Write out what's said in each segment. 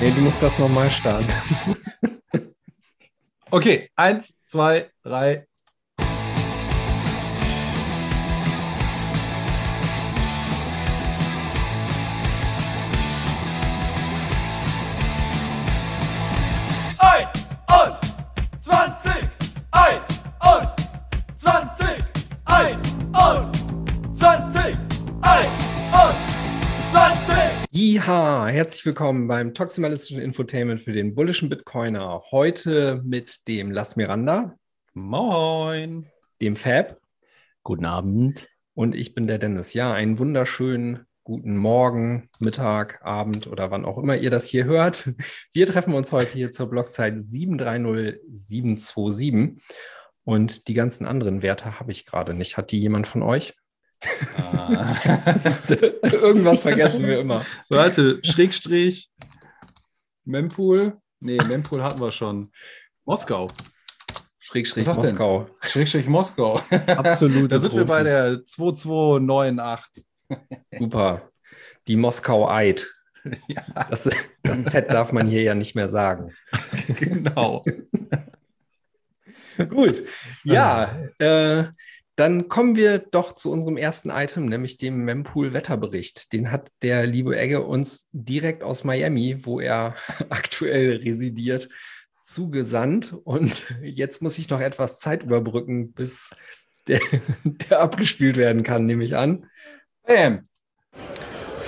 Nee, du musst das nochmal starten. okay, eins, zwei, drei. Jiha, herzlich willkommen beim Toximalistischen Infotainment für den bullischen Bitcoiner. Heute mit dem Las Miranda, Moin. dem Fab Guten Abend. und ich bin der Dennis. Ja, einen wunderschönen guten Morgen, Mittag, Abend oder wann auch immer ihr das hier hört. Wir treffen uns heute hier zur Blockzeit 730727 und die ganzen anderen Werte habe ich gerade nicht. Hat die jemand von euch? Ah. Irgendwas vergessen wir immer. Warte, Schrägstrich. Mempool. Nee, Mempool hatten wir schon. Moskau. Schrägstrich? Moskau. Schrägstrich Moskau. Absolute Da sind wir bei Profis. der 2298. Super. Die Moskau Eid. Ja, Das, das Z darf man hier ja nicht mehr sagen. genau. Gut. Ja, äh, dann kommen wir doch zu unserem ersten Item, nämlich dem Mempool Wetterbericht. Den hat der liebe Egge uns direkt aus Miami, wo er aktuell residiert, zugesandt. Und jetzt muss ich noch etwas Zeit überbrücken, bis der, der abgespielt werden kann, nehme ich an. Bam.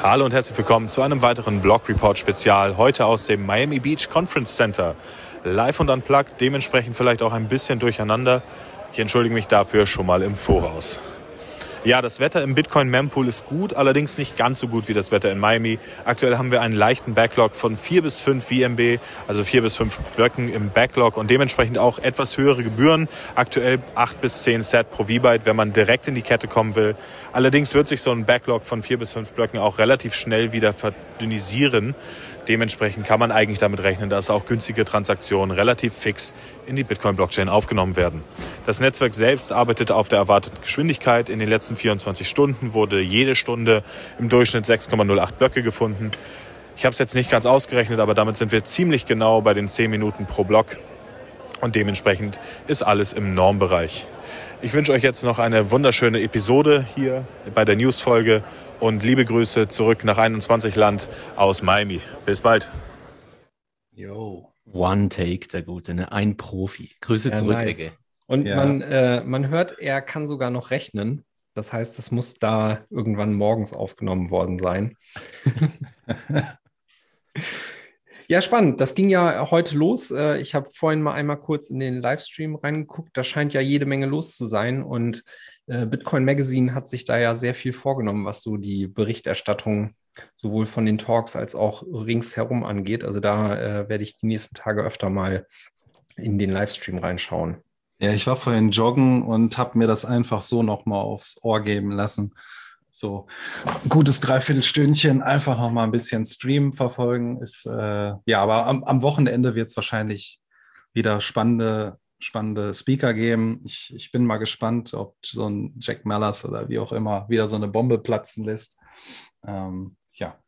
Hallo und herzlich willkommen zu einem weiteren Blog Report Spezial. Heute aus dem Miami Beach Conference Center. Live und unplugged, dementsprechend vielleicht auch ein bisschen durcheinander. Ich entschuldige mich dafür schon mal im Voraus. Ja, das Wetter im Bitcoin Mempool ist gut, allerdings nicht ganz so gut wie das Wetter in Miami. Aktuell haben wir einen leichten Backlog von 4 bis 5 VMB, also 4 bis 5 Blöcken im Backlog und dementsprechend auch etwas höhere Gebühren. Aktuell 8 bis 10 Set pro V-Byte, wenn man direkt in die Kette kommen will. Allerdings wird sich so ein Backlog von 4 bis 5 Blöcken auch relativ schnell wieder verdünnisieren. Dementsprechend kann man eigentlich damit rechnen, dass auch günstige Transaktionen relativ fix in die Bitcoin-Blockchain aufgenommen werden. Das Netzwerk selbst arbeitet auf der erwarteten Geschwindigkeit. In den letzten 24 Stunden wurde jede Stunde im Durchschnitt 6,08 Blöcke gefunden. Ich habe es jetzt nicht ganz ausgerechnet, aber damit sind wir ziemlich genau bei den 10 Minuten pro Block. Und dementsprechend ist alles im Normbereich. Ich wünsche euch jetzt noch eine wunderschöne Episode hier bei der News-Folge und liebe Grüße zurück nach 21 Land aus Miami. Bis bald. Jo. One Take, der Gute, ne? ein Profi. Grüße Ja, zurück, nice. Egge. Und Ja. man, äh, man hört, er kann sogar noch rechnen. Das heißt, es muss da irgendwann morgens aufgenommen worden sein. ja, spannend. Das ging ja heute los. Äh, Ich habe vorhin mal einmal kurz in den Livestream reingeguckt. Da scheint ja jede Menge los zu sein. Und äh, Bitcoin Magazine hat sich da ja sehr viel vorgenommen, was so die Berichterstattung sowohl von den Talks als auch ringsherum angeht. Also da äh, werde ich die nächsten Tage öfter mal in den Livestream reinschauen. Ja, ich war vorhin joggen und habe mir das einfach so nochmal aufs Ohr geben lassen. So ein gutes Dreiviertelstündchen, einfach nochmal ein bisschen Stream verfolgen. Ist, äh, ja, aber am, am Wochenende wird es wahrscheinlich wieder spannende, spannende Speaker geben. Ich, ich bin mal gespannt, ob so ein Jack Mallers oder wie auch immer wieder so eine Bombe platzen lässt. Ähm, ja,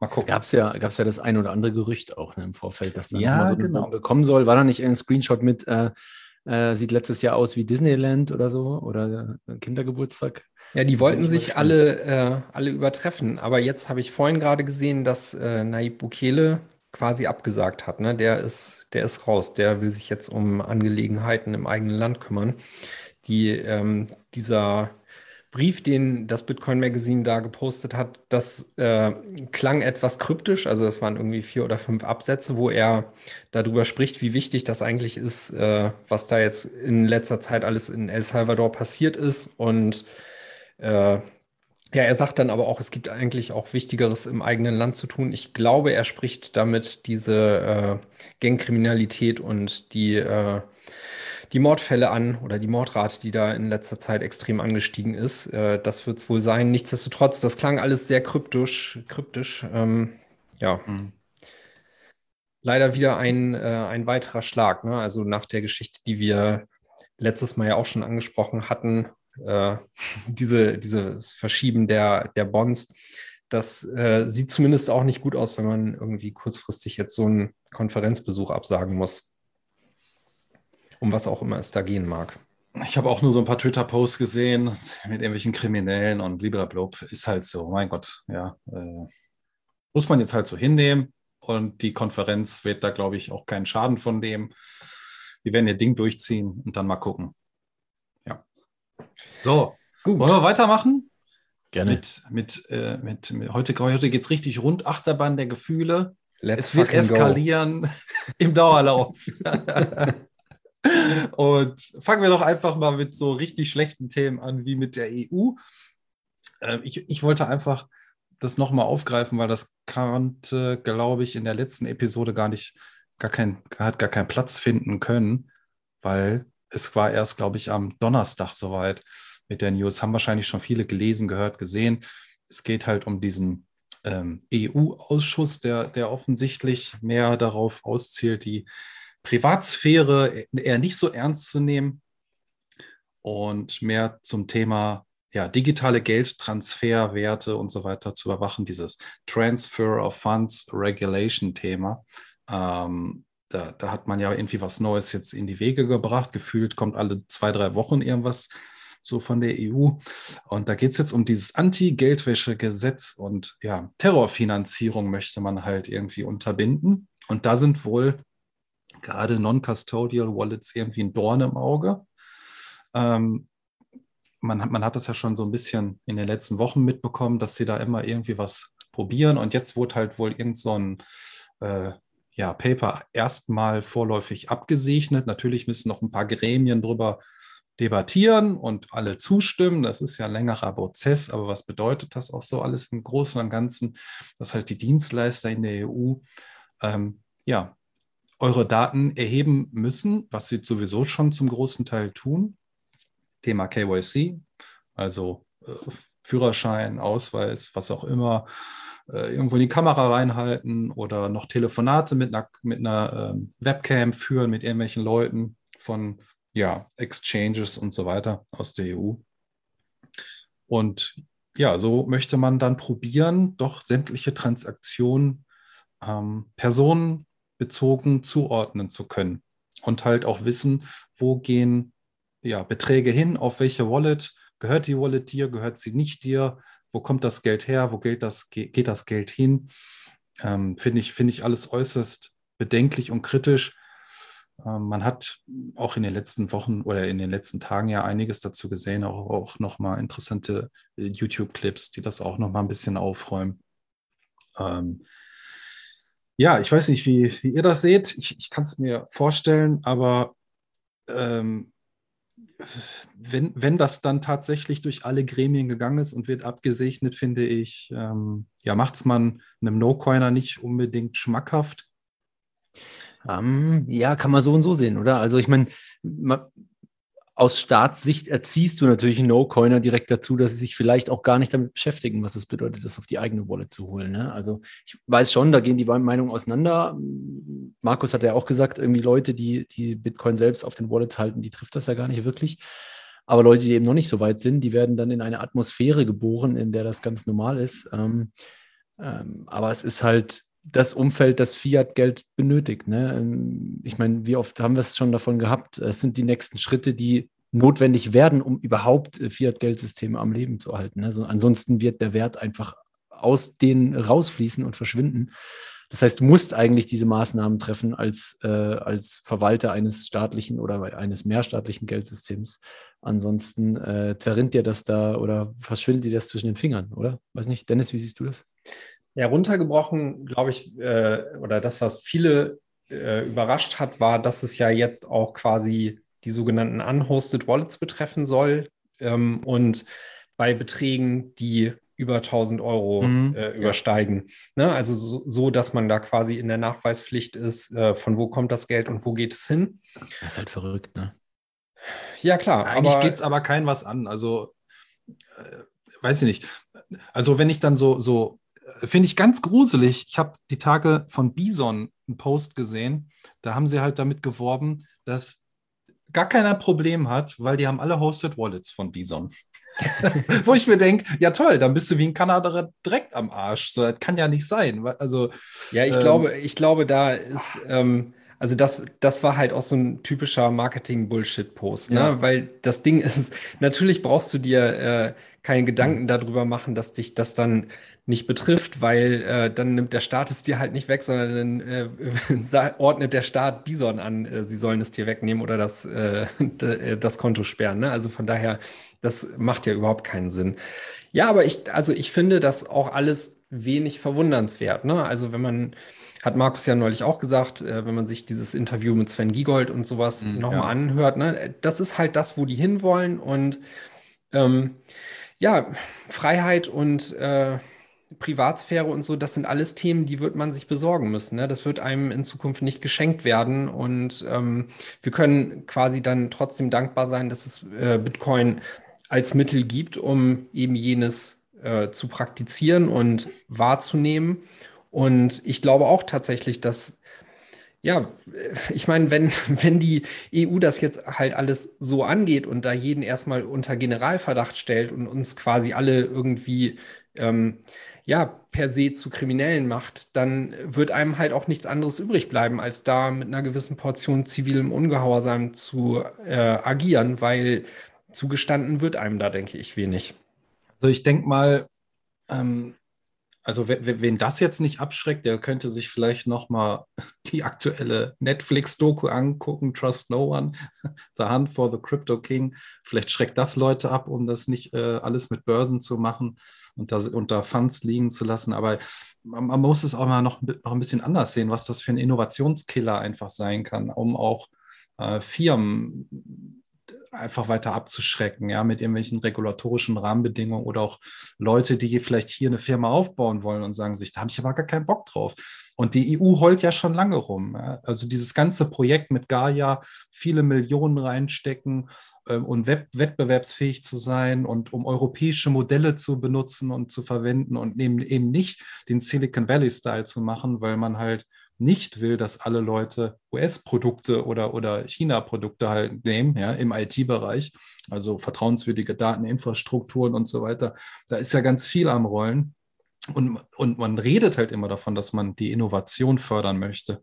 mal gucken. Gab es ja, gab's ja das ein oder andere Gerücht auch ne, im Vorfeld, dass dann Ja, mal so eine genau. Bombe kommen soll. War da nicht ein Screenshot mit, äh, äh, sieht letztes Jahr aus wie Disneyland oder so oder äh, Kindergeburtstag? Ja, die wollten sich alle, äh, alle übertreffen. Aber jetzt habe ich vorhin gerade gesehen, dass äh, Nayib Bukele quasi abgesagt hat. Ne? Der ist, der ist raus. Der will sich jetzt um Angelegenheiten im eigenen Land kümmern. Die, ähm, dieser Brief, den das Bitcoin Magazine da gepostet hat, das äh, klang etwas kryptisch. Also es waren irgendwie vier oder fünf Absätze, wo er darüber spricht, wie wichtig das eigentlich ist, äh, was da jetzt in letzter Zeit alles in El Salvador passiert ist. Und äh, ja, er sagt dann aber auch, es gibt eigentlich auch Wichtigeres im eigenen Land zu tun. Ich glaube, er spricht damit diese äh, Gangkriminalität und die, äh, die Mordfälle an oder die Mordrate, die da in letzter Zeit extrem angestiegen ist. Äh, das wird es wohl sein. Nichtsdestotrotz, das klang alles sehr kryptisch. kryptisch ähm, ja, Mhm. leider wieder ein, äh, ein weiterer Schlag. Ne? Also nach der Geschichte, die wir letztes Mal ja auch schon angesprochen hatten, äh, diese, dieses Verschieben der, der Bonds, das äh, sieht zumindest auch nicht gut aus, wenn man irgendwie kurzfristig jetzt so einen Konferenzbesuch absagen muss. Um was auch immer es da gehen mag. Ich habe auch nur so ein paar Twitter-Posts gesehen mit irgendwelchen Kriminellen und blablabla. Ist halt so, mein Gott, ja. Äh, muss man jetzt halt so hinnehmen. Und die Konferenz wird da, glaube ich, auch keinen Schaden von dem. Die werden ihr Ding durchziehen und dann mal gucken. So, Gut. wollen wir weitermachen? Gerne. Mit, mit, äh, mit, mit heute heute geht es richtig rund. Achterbahn der Gefühle. Let's es wird eskalieren im Dauerlauf. Und fangen wir doch einfach mal mit so richtig schlechten Themen an, wie mit der EU. Äh, ich, ich wollte einfach das nochmal aufgreifen, weil das konnte, glaube ich, in der letzten Episode gar nicht, gar kein, hat gar keinen Platz finden können, weil es war erst, glaube ich, am Donnerstag soweit mit der News. Haben wahrscheinlich schon viele gelesen, gehört, gesehen. Es geht halt um diesen ähm, EU-Ausschuss, der, der offensichtlich mehr darauf auszielt, die Privatsphäre eher nicht so ernst zu nehmen und mehr zum Thema ja, digitale Geldtransferwerte und so weiter zu überwachen, dieses Transfer of Funds Regulation Thema. Ähm, da, da, hat man ja irgendwie was Neues jetzt in die Wege gebracht. Gefühlt kommt alle zwei, drei Wochen irgendwas so von der EU. Und da geht es jetzt um dieses Anti-Geldwäsche-Gesetz und ja, Terrorfinanzierung möchte man halt irgendwie unterbinden. Und da sind wohl gerade Non-Custodial Wallets irgendwie ein Dorn im Auge. Ähm, man, hat, man hat das ja schon so ein bisschen in den letzten Wochen mitbekommen, dass sie da immer irgendwie was probieren. Und jetzt wurde halt wohl irgend so ein äh, ja, Paper erstmal vorläufig abgesegnet. Natürlich müssen noch ein paar Gremien drüber debattieren und alle zustimmen. Das ist ja ein längerer Prozess, aber was bedeutet das auch so alles im Großen und Ganzen, dass halt die Dienstleister in der EU ähm, ja eure Daten erheben müssen, was sie sowieso schon zum großen Teil tun. Thema KYC, also äh, Führerschein, Ausweis, was auch immer, äh, irgendwo in die Kamera reinhalten oder noch Telefonate mit einer, mit einer äh, Webcam führen mit irgendwelchen Leuten von ja, Exchanges und so weiter aus der EU. Und ja, so möchte man dann probieren, doch sämtliche Transaktionen ähm, Personen bezogen zuordnen zu können und halt auch wissen, wo gehen ja, Beträge hin, auf welche Wallet, gehört die Wallet dir, gehört sie nicht dir, wo kommt das Geld her, wo geht das, geht das Geld hin. Ähm, Finde ich, find ich alles äußerst bedenklich und kritisch. Ähm, man hat auch in den letzten Wochen oder in den letzten Tagen ja einiges dazu gesehen, auch, auch nochmal interessante äh, YouTube-Clips, die das auch nochmal ein bisschen aufräumen. Ähm, ja, ich weiß nicht, wie, wie ihr das seht. Ich, ich kann es mir vorstellen, aber ähm, wenn, wenn das dann tatsächlich durch alle Gremien gegangen ist und wird abgesegnet, finde ich, ähm, ja, macht es man einem No-Coiner nicht unbedingt schmackhaft. Um, ähm, ja, kann man so und so sehen, oder? Also ich meine, aus Staatssicht erziehst du natürlich No-Coiner direkt dazu, dass sie sich vielleicht auch gar nicht damit beschäftigen, was es bedeutet, das auf die eigene Wallet zu holen. Ne? Also ich weiß schon, da gehen die Meinungen auseinander. Markus hat ja auch gesagt, irgendwie Leute, die, die Bitcoin selbst auf den Wallets halten, die trifft das ja gar nicht wirklich. Aber Leute, die eben noch nicht so weit sind, die werden dann in eine Atmosphäre geboren, in der das ganz normal ist. Ähm, ähm, aber es ist halt das Umfeld, das Fiat-Geld benötigt. Ne? Ähm, ich meine, wie oft haben wir es schon davon gehabt? Es sind die nächsten Schritte, die notwendig werden, um überhaupt äh, Fiat-Geldsysteme am Leben zu erhalten. Also ansonsten wird der Wert einfach aus denen rausfließen und verschwinden. Das heißt, du musst eigentlich diese Maßnahmen treffen als, äh, als Verwalter eines staatlichen oder eines mehrstaatlichen Geldsystems. Ansonsten äh, zerrinnt dir das da oder verschwindet dir das zwischen den Fingern, oder? Weiß nicht, Dennis, wie siehst du das? Ja, runtergebrochen, glaube ich, äh, oder das, was viele äh, überrascht hat, war, dass es ja jetzt auch quasi die sogenannten unhosted Wallets betreffen soll. Ähm, und bei Beträgen, die über 1000 Euro mhm. äh, übersteigen. Ne? Also so, so, dass man da quasi in der Nachweispflicht ist, äh, von wo kommt das Geld und wo geht es hin. Das ist halt verrückt, ne? Ja, klar. Eigentlich geht es aber kein was an. Also, äh, weiß ich nicht. Also, wenn ich dann so, so finde ich ganz gruselig. Ich habe die Tage von Bison einen Post gesehen. Da haben sie halt damit geworben, dass gar keiner Problem hat, weil die haben alle Hosted Wallets von Bison. Wo ich mir denke, ja toll, dann bist du wie ein Kanadier direkt am Arsch. So, das kann ja nicht sein. Also, ja, ich ähm, glaube, ich glaube, da ist, ähm, also das, das war halt auch so ein typischer Marketing-Bullshit-Post, ne? Ja. Weil das Ding ist, natürlich brauchst du dir äh, keine Gedanken darüber machen, dass dich das dann nicht betrifft, weil äh, dann nimmt der Staat es dir halt nicht weg, sondern dann äh, ordnet der Staat Bison an, äh, sie sollen es dir wegnehmen oder das, äh, das Konto sperren. Ne? Also von daher, das macht ja überhaupt keinen Sinn. Ja, aber ich, also ich finde das auch alles wenig verwundernswert. Ne? Also wenn man, hat Markus ja neulich auch gesagt, äh, wenn man sich dieses Interview mit Sven Giegold und sowas Mhm, nochmal ja. anhört, ne? das ist halt das, wo die hinwollen und ähm, ja, Freiheit und äh, Privatsphäre und so, das sind alles Themen, die wird man sich besorgen müssen. Ne? Das wird einem in Zukunft nicht geschenkt werden. Und ähm, wir können quasi dann trotzdem dankbar sein, dass es äh, Bitcoin als Mittel gibt, um eben jenes äh, zu praktizieren und wahrzunehmen. Und ich glaube auch tatsächlich, dass ja, ich meine, wenn, wenn die EU das jetzt halt alles so angeht und da jeden erstmal unter Generalverdacht stellt und uns quasi alle irgendwie ähm, ja, per se zu Kriminellen macht, dann wird einem halt auch nichts anderes übrig bleiben, als da mit einer gewissen Portion zivilem Ungehorsam zu äh, agieren, weil zugestanden wird einem da, denke ich, wenig. Also ich denke mal, ähm, also wen, das jetzt nicht abschreckt, der könnte sich vielleicht noch mal die aktuelle Netflix-Doku angucken, Trust No One, The Hunt for the Crypto King. Vielleicht schreckt das Leute ab, um das nicht äh, alles mit Börsen zu machen da unter Funds liegen zu lassen. Aber man, man muss es auch mal noch, noch ein bisschen anders sehen, was das für ein Innovationskiller einfach sein kann, um auch äh, Firmen einfach weiter abzuschrecken, ja, mit irgendwelchen regulatorischen Rahmenbedingungen oder auch Leute, die vielleicht hier eine Firma aufbauen wollen und sagen sich, da habe ich aber gar keinen Bock drauf. Und die EU heult ja schon lange rum. Ja. Also dieses ganze Projekt mit Gaia, viele Millionen reinstecken ähm, und web wettbewerbsfähig zu sein und um europäische Modelle zu benutzen und zu verwenden und eben, eben nicht den Silicon Valley-Style zu machen, weil man halt nicht will, dass alle Leute US-Produkte oder, oder China-Produkte halt nehmen, ja, im IT-Bereich, also vertrauenswürdige Dateninfrastrukturen und so weiter. Da ist ja ganz viel am Rollen. Und, und man redet halt immer davon, dass man die Innovation fördern möchte.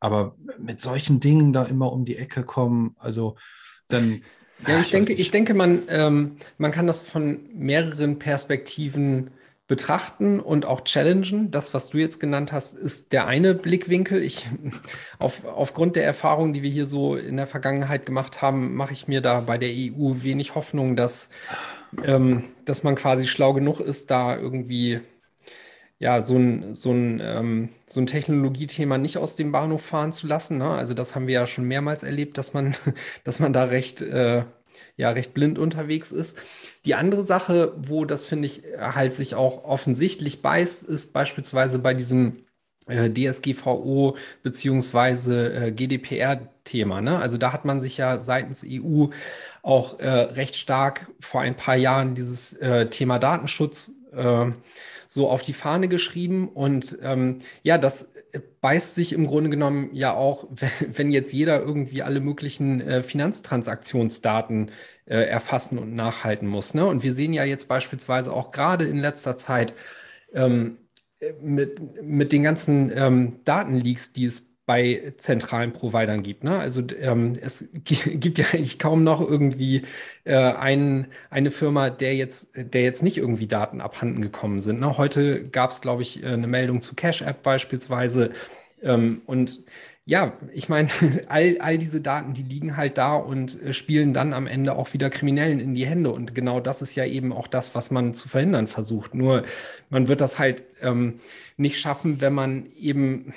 Aber mit solchen Dingen da immer um die Ecke kommen, also dann. Ja, ach, ich denke, weiß nicht. ich denke, man, ähm, man kann das von mehreren Perspektiven betrachten und auch challengen. Das, was du jetzt genannt hast, ist der eine Blickwinkel. Ich, auf, aufgrund der Erfahrungen, die wir hier so in der Vergangenheit gemacht haben, mache ich mir da bei der EU wenig Hoffnung, dass, ähm, dass man quasi schlau genug ist, da irgendwie ja, so ein, so ein, ähm, so ein Technologiethema nicht aus dem Bahnhof fahren zu lassen. Ne? Also das haben wir ja schon mehrmals erlebt, dass man, dass man da recht, äh, ja, recht blind unterwegs ist. Die andere Sache, wo das, finde ich, halt sich auch offensichtlich beißt, ist beispielsweise bei diesem äh, DSGVO beziehungsweise äh, GDPR-Thema. Ne? Also da hat man sich ja seitens EU auch äh, recht stark vor ein paar Jahren dieses äh, Thema Datenschutz äh, so auf die Fahne geschrieben. Und ähm, ja, das beißt sich im Grunde genommen ja auch, wenn, jetzt jeder irgendwie alle möglichen äh, Finanztransaktionsdaten äh, erfassen und nachhalten muss. Ne? Und wir sehen ja jetzt beispielsweise auch gerade in letzter Zeit ähm, mit, mit den ganzen ähm, Datenleaks, die es bei zentralen Providern gibt. Ne? Also ähm, es gibt ja eigentlich kaum noch irgendwie äh, einen, eine Firma, der jetzt, der jetzt nicht irgendwie Daten abhanden gekommen sind. Ne? Heute gab es, glaube ich, eine Meldung zu Cash App beispielsweise. Ähm, und ja, ich meine, all, all diese Daten, die liegen halt da und äh, spielen dann am Ende auch wieder Kriminellen in die Hände. Und genau das ist ja eben auch das, was man zu verhindern versucht. Nur man wird das halt ähm, nicht schaffen, wenn man eben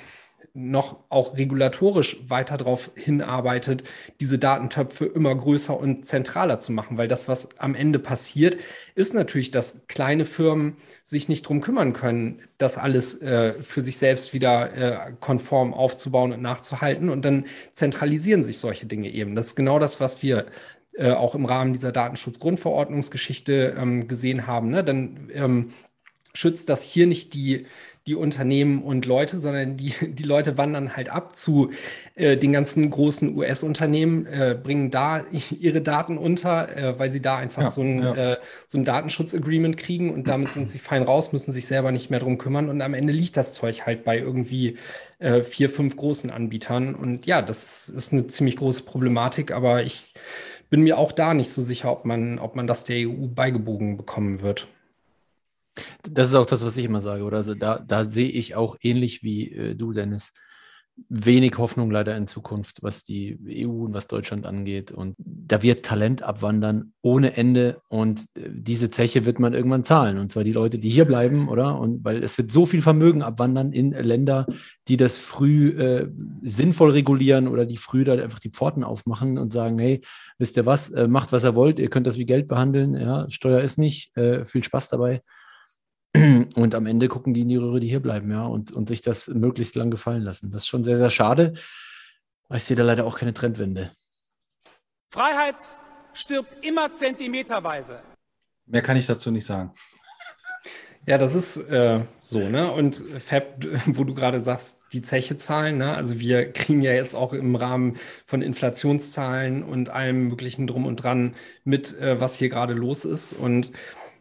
noch auch regulatorisch weiter darauf hinarbeitet, diese Datentöpfe immer größer und zentraler zu machen. Weil das, was am Ende passiert, ist natürlich, dass kleine Firmen sich nicht drum kümmern können, das alles äh, für sich selbst wieder äh, konform aufzubauen und nachzuhalten. Und dann zentralisieren sich solche Dinge eben. Das ist genau das, was wir äh, auch im Rahmen dieser Datenschutzgrundverordnungsgeschichte ähm, gesehen haben. Ne? Dann ähm, schützt das hier nicht die, die Unternehmen und Leute, sondern die, die Leute wandern halt ab zu äh, den ganzen großen US-Unternehmen, äh, bringen da ihre Daten unter, äh, weil sie da einfach Ja, so ein, ja. äh, so ein Datenschutzagreement kriegen und damit sind sie fein raus, müssen sich selber nicht mehr drum kümmern und am Ende liegt das Zeug halt bei irgendwie äh, vier, fünf großen Anbietern und ja, das ist eine ziemlich große Problematik, aber ich bin mir auch da nicht so sicher, ob man, ob man das der EU beigebogen bekommen wird. Das ist auch das, was ich immer sage, oder? Also da, da sehe ich auch ähnlich wie äh, du, Dennis, wenig Hoffnung leider in Zukunft, was die EU und was Deutschland angeht. Und da wird Talent abwandern ohne Ende und äh, diese Zeche wird man irgendwann zahlen. Und zwar die Leute, die hier bleiben, oder? Und weil es wird so viel Vermögen abwandern in Länder, die das früh äh, sinnvoll regulieren oder die früh da einfach die Pforten aufmachen und sagen, hey, wisst ihr was, äh, macht was ihr wollt, ihr könnt das wie Geld behandeln, ja, Steuer ist nicht, äh, viel Spaß dabei. Und am Ende gucken die in die Röhre, die hier bleiben, ja, und, und sich das möglichst lang gefallen lassen. Das ist schon sehr, sehr schade. Aber ich sehe da leider auch keine Trendwende. Freiheit stirbt immer zentimeterweise. Mehr kann ich dazu nicht sagen. Ja, das ist äh, so, ne? Und Fab, wo du gerade sagst, die Zeche zahlen, ne? Also wir kriegen ja jetzt auch im Rahmen von Inflationszahlen und allem möglichen drum und dran mit, äh, was hier gerade los ist. Und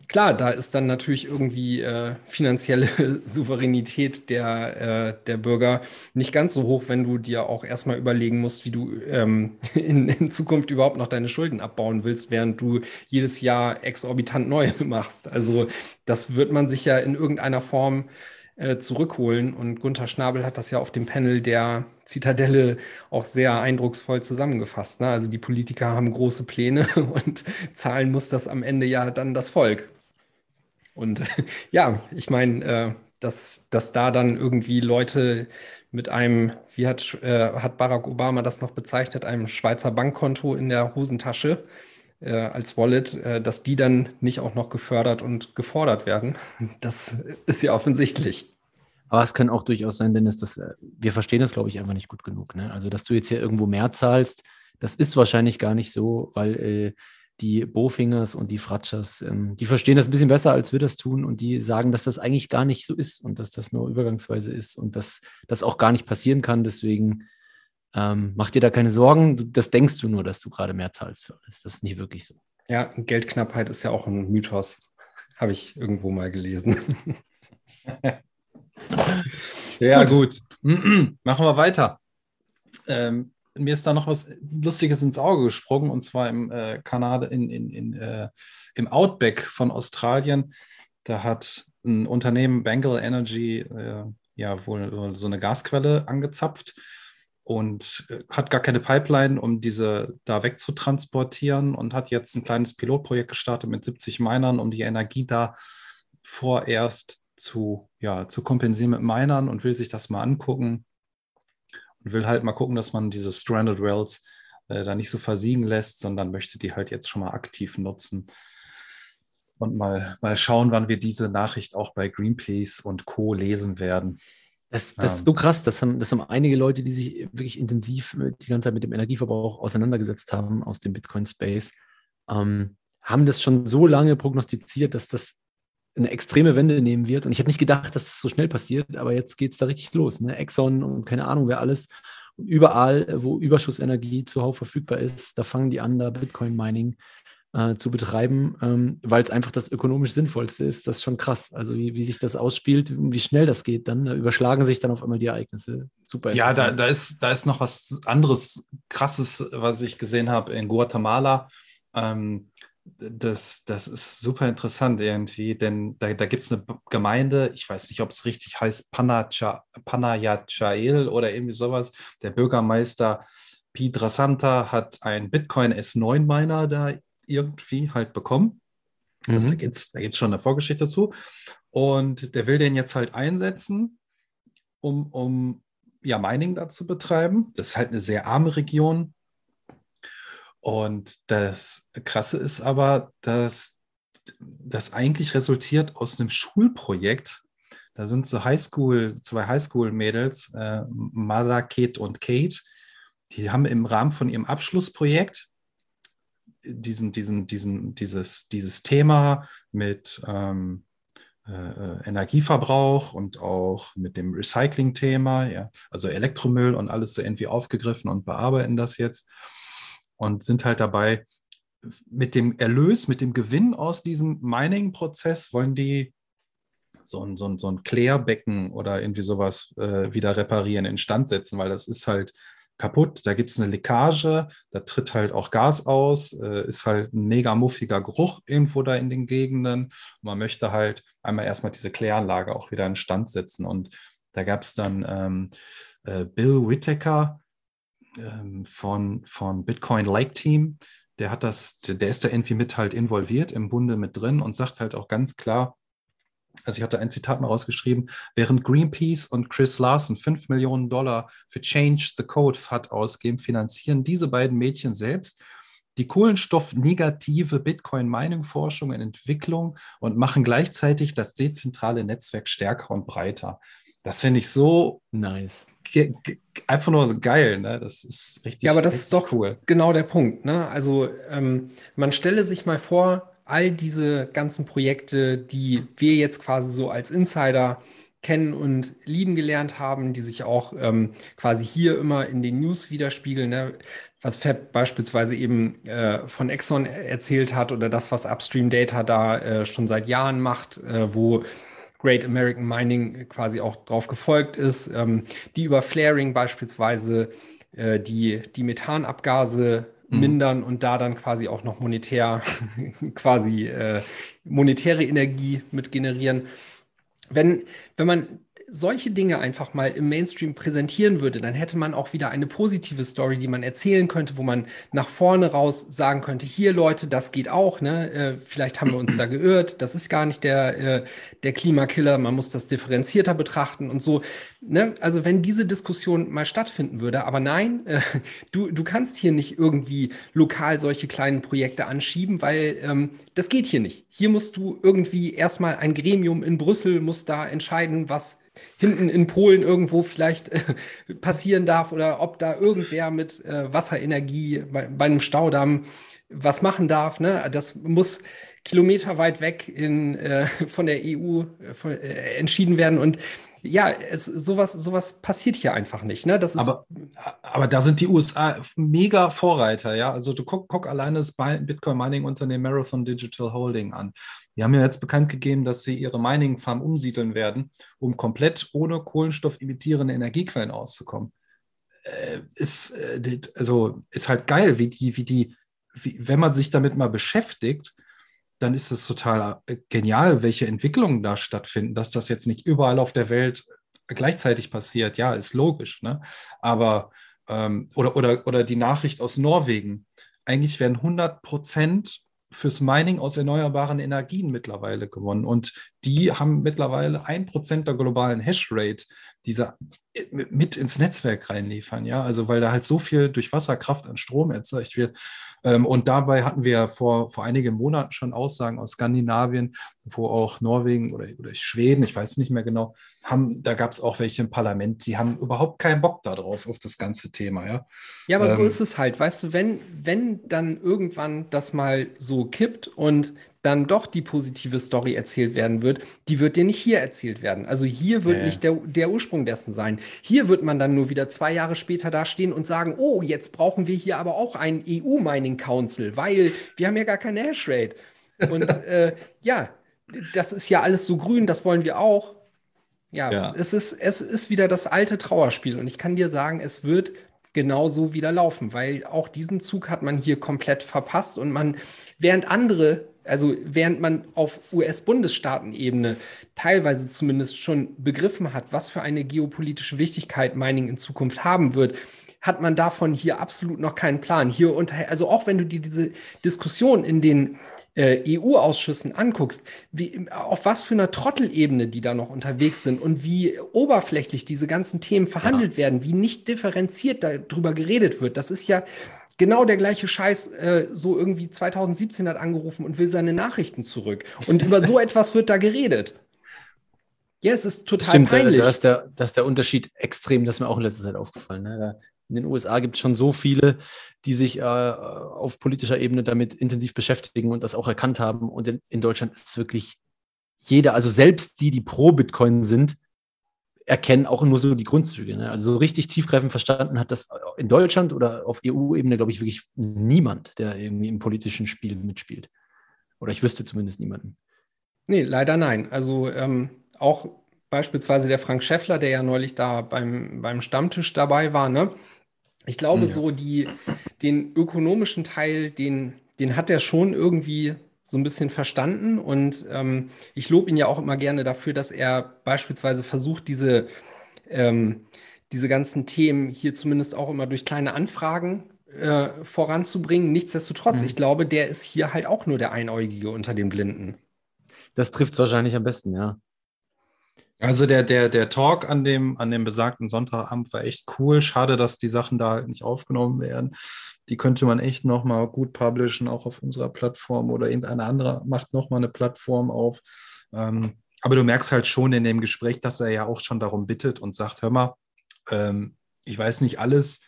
klar, da ist dann natürlich irgendwie äh, finanzielle Souveränität der, äh, der Bürger nicht ganz so hoch, wenn du dir auch erstmal überlegen musst, wie du ähm, in, in Zukunft überhaupt noch deine Schulden abbauen willst, während du jedes Jahr exorbitant neue machst. Also das wird man sich ja in irgendeiner Form äh, zurückholen. Und Gunther Schnabel hat das ja auf dem Panel der Zitadelle auch sehr eindrucksvoll zusammengefasst. Ne? Also die Politiker haben große Pläne und zahlen muss das am Ende ja dann das Volk. Und ja, ich meine, äh, dass, dass da dann irgendwie Leute mit einem, wie hat, äh, hat Barack Obama das noch bezeichnet, einem Schweizer Bankkonto in der Hosentasche äh, als Wallet, äh, dass die dann nicht auch noch gefördert und gefordert werden. Das ist ja offensichtlich. Aber es kann auch durchaus sein, Dennis, dass äh, wir verstehen das, glaube ich, einfach nicht gut genug. Ne? Also, dass du jetzt hier irgendwo mehr zahlst, das ist wahrscheinlich gar nicht so, weil äh, die Bofingers und die Fratschers, ähm, die verstehen das ein bisschen besser, als wir das tun und die sagen, dass das eigentlich gar nicht so ist und dass das nur übergangsweise ist und dass das auch gar nicht passieren kann. Deswegen ähm, mach dir da keine Sorgen. Du, das denkst du nur, dass du gerade mehr zahlst für alles. Das ist nicht wirklich so. Ja, Geldknappheit ist ja auch ein Mythos. Habe ich irgendwo mal gelesen. Ja, gut. Machen wir weiter. Ähm, mir ist da noch was Lustiges ins Auge gesprungen, und zwar im äh, Kanada, in, in, in, äh, im Outback von Australien. Da hat ein Unternehmen, Bengal Energy, äh, ja wohl so eine Gasquelle angezapft und äh, hat gar keine Pipeline, um diese da wegzutransportieren und hat jetzt ein kleines Pilotprojekt gestartet mit 70 Minern, um die Energie da vorerst zu, ja, zu kompensieren mit Minern und will sich das mal angucken und will halt mal gucken, dass man diese Stranded Wells äh, da nicht so versiegen lässt, sondern möchte die halt jetzt schon mal aktiv nutzen und mal, mal schauen, wann wir diese Nachricht auch bei Greenpeace und Co. lesen werden. Das, das ist Ähm. so krass. Das haben, das haben einige Leute, die sich wirklich intensiv die ganze Zeit mit dem Energieverbrauch auseinandergesetzt haben aus dem Bitcoin-Space, ähm, haben das schon so lange prognostiziert, dass das eine extreme Wende nehmen wird. Und ich hätte nicht gedacht, dass das so schnell passiert, aber jetzt geht es da richtig los. Ne? Exxon und keine Ahnung, wer alles. Und überall, wo Überschussenergie zuhauf verfügbar ist, da fangen die an, da Bitcoin-Mining äh, zu betreiben, ähm, weil es einfach das ökonomisch sinnvollste ist. Das ist schon krass. Also wie, wie sich das ausspielt, wie schnell das geht, dann da überschlagen sich dann auf einmal die Ereignisse. Super. Ja, da, da, ist, da ist noch was anderes Krasses, was ich gesehen habe in Guatemala. Ähm, das, das ist super interessant irgendwie, denn da, da gibt es eine Gemeinde, ich weiß nicht, ob es richtig heißt, Panayachael oder irgendwie sowas. Der Bürgermeister Pidra Santa hat einen Bitcoin S9-Miner da irgendwie halt bekommen. Also Mhm. da gibt es da gibt's schon eine Vorgeschichte dazu. Und der will den jetzt halt einsetzen, um, um ja, Mining da zu betreiben. Das ist halt eine sehr arme Region. Und das Krasse ist aber, dass das eigentlich resultiert aus einem Schulprojekt. Da sind so Highschool, zwei Highschool-Mädels, äh, Malakit und Kate, die haben im Rahmen von ihrem Abschlussprojekt diesen, diesen, diesen, dieses, dieses Thema mit, ähm, äh, Energieverbrauch und auch mit dem Recycling-Thema, ja, also Elektromüll und alles so irgendwie aufgegriffen und bearbeiten das jetzt und sind halt dabei, mit dem Erlös, mit dem Gewinn aus diesem Mining-Prozess wollen die so ein, so ein, so ein Klärbecken oder irgendwie sowas äh, wieder reparieren, instand setzen, weil das ist halt kaputt, da gibt es eine Leckage, da tritt halt auch Gas aus, äh, ist halt ein mega muffiger Geruch irgendwo da in den Gegenden. Und man möchte halt einmal erstmal diese Kläranlage auch wieder instand setzen. Und da gab es dann ähm, äh, Bill Whittaker ähm, von, von Bitcoin Lake Team, der hat das, der ist da irgendwie mit halt involviert im Bunde mit drin und sagt halt auch ganz klar, also ich hatte ein Zitat mal rausgeschrieben, während Greenpeace und Chris Larson 5 Millionen Dollar für Change the Code FAT ausgeben, finanzieren diese beiden Mädchen selbst die kohlenstoffnegative Bitcoin-Mining-Forschung und Entwicklung und machen gleichzeitig das dezentrale Netzwerk stärker und breiter. Das finde ich so nice. Einfach nur so geil, ne? Das ist richtig. Ja, aber das ist doch cool. genau der Punkt, ne? Also ähm, man stelle sich mal vor, all diese ganzen Projekte, die wir jetzt quasi so als Insider kennen und lieben gelernt haben, die sich auch ähm, quasi hier immer in den News widerspiegeln, ne? was Fab beispielsweise eben äh, von Exxon erzählt hat oder das, was Upstream Data da äh, schon seit Jahren macht, äh, wo Great American Mining quasi auch drauf gefolgt ist, ähm, die über Flaring beispielsweise äh, die, die Methanabgase mhm. mindern und da dann quasi auch noch monetär, quasi äh, monetäre Energie mit generieren. Wenn, wenn man solche Dinge einfach mal im Mainstream präsentieren würde, dann hätte man auch wieder eine positive Story, die man erzählen könnte, wo man nach vorne raus sagen könnte, hier Leute, das geht auch, ne? Äh, vielleicht haben wir uns da geirrt, das ist gar nicht der, äh, der Klimakiller, man muss das differenzierter betrachten und so. Ne? Also wenn diese Diskussion mal stattfinden würde, aber nein, äh, du, du kannst hier nicht irgendwie lokal solche kleinen Projekte anschieben, weil ähm, das geht hier nicht. Hier musst du irgendwie erstmal ein Gremium in Brüssel muss da entscheiden, was hinten in Polen irgendwo vielleicht äh, passieren darf oder ob da irgendwer mit äh, Wasserenergie bei, bei, einem Staudamm was machen darf. Ne? Das muss kilometerweit weg in, äh, von der EU äh, von, äh, entschieden werden. Und ja, es, sowas, sowas passiert hier einfach nicht. Ne? Das ist aber, aber da sind die USA mega Vorreiter, ja. Also du guck, guck alleine das Bitcoin-Mining-Unternehmen Marathon Digital Holding an. Die haben ja jetzt bekannt gegeben, dass sie ihre Mining-Farm umsiedeln werden, um komplett ohne Kohlenstoff emittierende Energiequellen auszukommen. Äh, ist, äh, also, ist halt geil, wie die, wie die, wie, wenn man sich damit mal beschäftigt, dann ist es total äh, genial, welche Entwicklungen da stattfinden, dass das jetzt nicht überall auf der Welt gleichzeitig passiert. Ja, ist logisch, ne? Aber ähm, oder, oder, oder die Nachricht aus Norwegen. Eigentlich werden 100 Prozent fürs Mining aus erneuerbaren Energien mittlerweile gewonnen. Und die haben mittlerweile ein Prozent der globalen Hashrate, diese äh, mit ins Netzwerk reinliefern. Ja, also weil da halt so viel durch Wasserkraft an Strom erzeugt wird. Ähm, und dabei hatten wir vor, vor einigen Monaten schon Aussagen aus Skandinavien, wo auch Norwegen oder, oder Schweden, ich weiß nicht mehr genau, haben, da gab es auch welche im Parlament, die haben überhaupt keinen Bock darauf, auf das ganze Thema, ja. Ja, aber ähm, so ist es halt, weißt du, wenn, wenn dann irgendwann das mal so kippt und dann doch die positive Story erzählt werden wird, die wird dir nicht hier erzählt werden. Also hier wird äh. nicht der, der Ursprung dessen sein. Hier wird man dann nur wieder zwei Jahre später dastehen und sagen, oh, jetzt brauchen wir hier aber auch einen EU-Mining Council, weil wir haben ja gar keine Hashrate. Und äh, ja, das ist ja alles so grün, das wollen wir auch. Ja, ja, Es, ist, es ist wieder das alte Trauerspiel. Und ich kann dir sagen, es wird genauso wieder laufen, weil auch diesen Zug hat man hier komplett verpasst und man, während andere also während man auf US-Bundesstaatenebene teilweise zumindest schon begriffen hat, was für eine geopolitische Wichtigkeit Mining in Zukunft haben wird, hat man davon hier absolut noch keinen Plan. Hier unter, also auch wenn du dir diese Diskussion in den äh, EU-Ausschüssen anguckst, wie, auf was für einer Trottelebene die da noch unterwegs sind und wie oberflächlich diese ganzen Themen verhandelt ja. werden, wie nicht differenziert darüber geredet wird, das ist ja genau der gleiche Scheiß äh, so irgendwie 2017 hat angerufen und will seine Nachrichten zurück. Und über so etwas wird da geredet. Ja, es ist total Stimmt, peinlich. Da, ist der, da ist der Unterschied extrem, das ist mir auch in letzter Zeit aufgefallen. Ne? in den USA gibt es schon so viele, die sich äh, auf politischer Ebene damit intensiv beschäftigen und das auch erkannt haben. Und in, in Deutschland ist es wirklich jeder, also selbst die, die pro Bitcoin sind, erkennen auch nur so die Grundzüge. Ne? Also so richtig tiefgreifend verstanden hat das in Deutschland oder auf EU-Ebene, glaube ich, wirklich niemand, der irgendwie im politischen Spiel mitspielt. Oder ich wüsste zumindest niemanden. Nee, leider nein. Also ähm, auch beispielsweise der Frank Schäffler, der ja neulich da beim, beim Stammtisch dabei war, ne? Ich glaube, ja. so die, den ökonomischen Teil, den, den hat er schon irgendwie so ein bisschen verstanden. Und ähm, ich lobe ihn ja auch immer gerne dafür, dass er beispielsweise versucht, diese, ähm, diese ganzen Themen hier zumindest auch immer durch kleine Anfragen äh, voranzubringen. Nichtsdestotrotz, mhm. ich glaube, der ist hier halt auch nur der Einäugige unter den Blinden. Das trifft es wahrscheinlich am besten, ja. Also der, der, der Talk an dem, an dem besagten Sonntagabend war echt cool. Schade, dass die Sachen da halt nicht aufgenommen werden. Die könnte man echt nochmal gut publishen, auch auf unserer Plattform oder irgendeine andere macht nochmal eine Plattform auf. Ähm, aber du merkst halt schon in dem Gespräch, dass er ja auch schon darum bittet und sagt, hör mal, ähm, ich weiß nicht alles,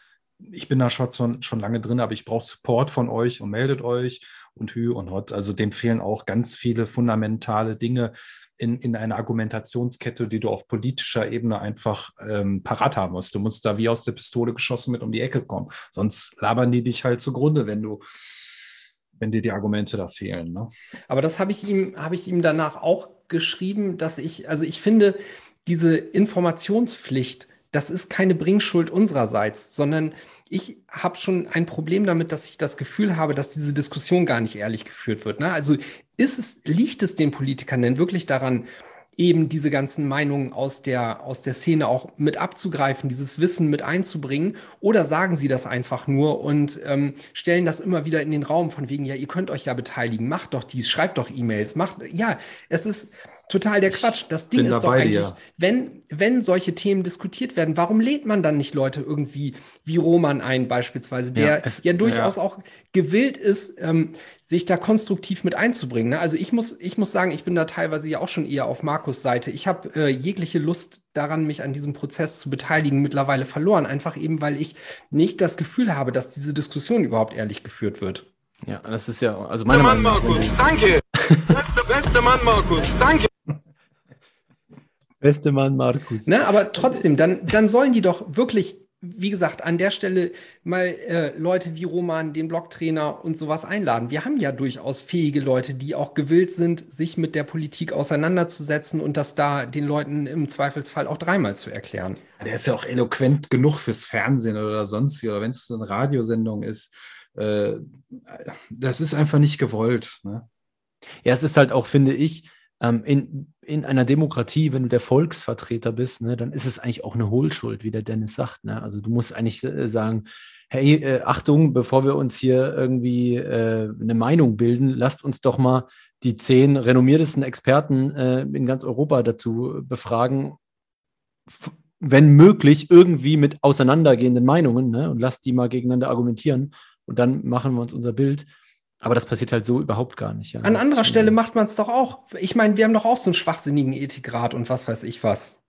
ich bin da schon, schon lange drin, aber ich brauche Support von euch und meldet euch und Hü und Hot. Also dem fehlen auch ganz viele fundamentale Dinge, in, in einer Argumentationskette, die du auf politischer Ebene einfach ähm, parat haben musst. Du musst da wie aus der Pistole geschossen mit um die Ecke kommen. Sonst labern die dich halt zugrunde, wenn du wenn dir die Argumente da fehlen. Ne? Aber das habe ich ihm, habe ich ihm danach auch geschrieben, dass ich, also ich finde, diese Informationspflicht, das ist keine Bringschuld unsererseits, sondern ich habe schon ein Problem damit, dass ich das Gefühl habe, dass diese Diskussion gar nicht ehrlich geführt wird. Ne? Also ist es, liegt es den Politikern denn wirklich daran, eben diese ganzen Meinungen aus der, aus der Szene auch mit abzugreifen, dieses Wissen mit einzubringen? Oder sagen sie das einfach nur und ähm, stellen das immer wieder in den Raum von wegen, ja, ihr könnt euch ja beteiligen, macht doch dies, schreibt doch E-Mails, macht, ja, es ist, total der Quatsch. Das Ding ist doch eigentlich, dir. wenn, wenn solche Themen diskutiert werden, warum lädt man dann nicht Leute irgendwie wie Roman ein, beispielsweise, der ja, es, ja durchaus ja. auch gewillt ist, ähm, sich da konstruktiv mit einzubringen. Ne? Also ich muss, ich muss sagen, ich bin da teilweise ja auch schon eher auf Markus Seite. Ich habe äh, jegliche Lust daran, mich an diesem Prozess zu beteiligen, mittlerweile verloren. Einfach eben, weil ich nicht das Gefühl habe, dass diese Diskussion überhaupt ehrlich geführt wird. Ja, das ist ja, also meine Mann, Markus, danke. Beste, beste Mann, Markus, danke. Beste Mann, Markus. Ne, aber trotzdem, dann, dann sollen die doch wirklich, wie gesagt, an der Stelle mal äh, Leute wie Roman, den Blogtrainer und sowas einladen. Wir haben ja durchaus fähige Leute, die auch gewillt sind, sich mit der Politik auseinanderzusetzen und das da den Leuten im Zweifelsfall auch dreimal zu erklären. Der ist ja auch eloquent genug fürs Fernsehen oder sonst wie, oder wenn es so eine Radiosendung ist. Äh, das ist einfach nicht gewollt. Ne? Ja, es ist halt auch, finde ich, ähm, in, in einer Demokratie, wenn du der Volksvertreter bist, ne, dann ist es eigentlich auch eine Hohlschuld, wie der Dennis sagt. Ne? Also du musst eigentlich äh, sagen, hey, äh, Achtung, bevor wir uns hier irgendwie äh, eine Meinung bilden, lasst uns doch mal die zehn renommiertesten Experten äh, in ganz Europa dazu befragen, wenn möglich irgendwie mit auseinandergehenden Meinungen ne? und lasst die mal gegeneinander argumentieren und dann machen wir uns unser Bild. Aber das passiert halt so überhaupt gar nicht. Ja. An das anderer Stelle macht man es doch auch. Ich meine, wir haben doch auch so einen schwachsinnigen Ethikrat und was weiß ich was.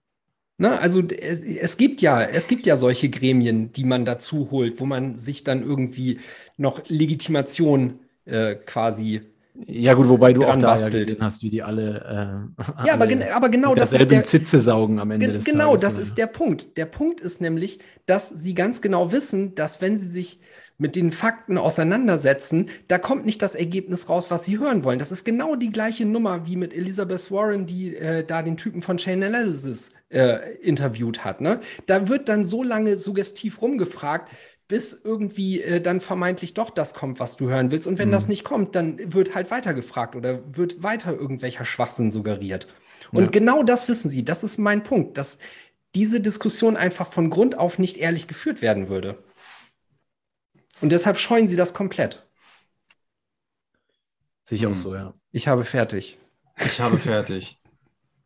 Ne? Also es, es, gibt ja, es gibt ja solche Gremien, die man dazu holt, wo man sich dann irgendwie noch Legitimation äh, quasi ja, gut, wobei du auch da ja gesehen hast, wie die alle. Äh, ja, aber, gen aber genau das ist der Zitze saugen am Ende des Genau, Tages, das ist der Punkt. Der Punkt ist nämlich, dass sie ganz genau wissen, dass wenn sie sich mit den Fakten auseinandersetzen, da kommt nicht das Ergebnis raus, was sie hören wollen. Das ist genau die gleiche Nummer wie mit Elizabeth Warren, die äh, da den Typen von Chain Analysis äh, interviewt hat. Ne? Da wird dann so lange suggestiv rumgefragt, bis irgendwie äh, dann vermeintlich doch das kommt, was du hören willst. Und wenn mhm. das nicht kommt, dann wird halt weiter gefragt oder wird weiter irgendwelcher Schwachsinn suggeriert. Und ja. genau das wissen sie. Das ist mein Punkt, dass diese Diskussion einfach von Grund auf nicht ehrlich geführt werden würde. Und deshalb scheuen sie das komplett. Sicher auch hm. so, ja. Ich habe fertig. Ich habe fertig.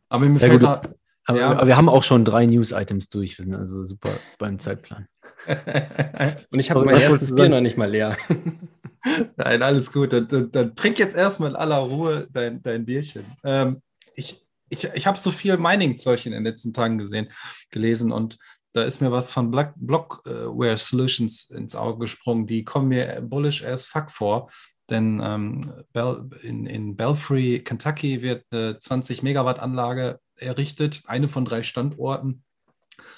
Aber mir Sehr fällt da, aber, ja. aber, wir haben auch schon drei News-Items durch. Wir sind also super, super im Zeitplan. Und ich habe mein erstes Bier noch nicht mal leer. Nein, alles gut. Dann, dann, dann, trink jetzt erstmal in aller Ruhe dein, dein Bierchen. Ähm, ich ich, ich habe so viel Mining-Zeug in den letzten Tagen gesehen, gelesen und da ist mir was von Black, Blockware Solutions ins Auge gesprungen. Die kommen mir bullish as fuck vor. denn ähm, Bel in, in Belfry, Kentucky wird eine 20 Megawatt Anlage errichtet, eine von drei Standorten,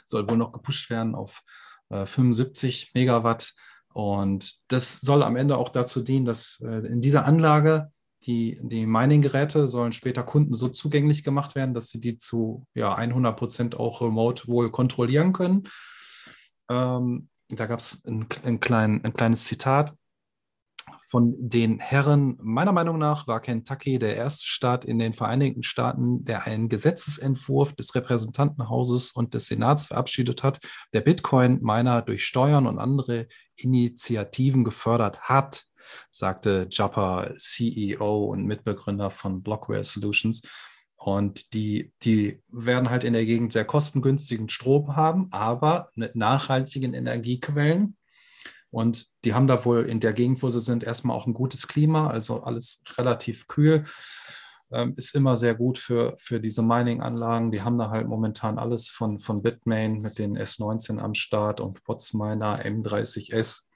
soll wohl noch gepusht werden auf äh, 75 Megawatt. Und das soll am Ende auch dazu dienen, dass äh, in dieser Anlage die, die Mining-Geräte sollen später Kunden so zugänglich gemacht werden, dass sie die zu ja, 100 Prozent auch remote wohl kontrollieren können. Ähm, da gab es ein, ein, klein, ein kleines Zitat von den Herren. Meiner Meinung nach war Kentucky der erste Staat in den Vereinigten Staaten, der einen Gesetzesentwurf des Repräsentantenhauses und des Senats verabschiedet hat, der Bitcoin-Miner durch Steuern und andere Initiativen gefördert hat, sagte Japa, CEO und Mitbegründer von Blockware Solutions. Und die, die werden halt in der Gegend sehr kostengünstigen Strom haben, aber mit nachhaltigen Energiequellen. Und die haben da wohl in der Gegend, wo sie sind, erstmal auch ein gutes Klima, also alles relativ kühl. Ähm, ist immer sehr gut für, für diese Mining-Anlagen. Die haben da halt momentan alles von, von Bitmain mit den S19 am Start und Botsminer M30S äh,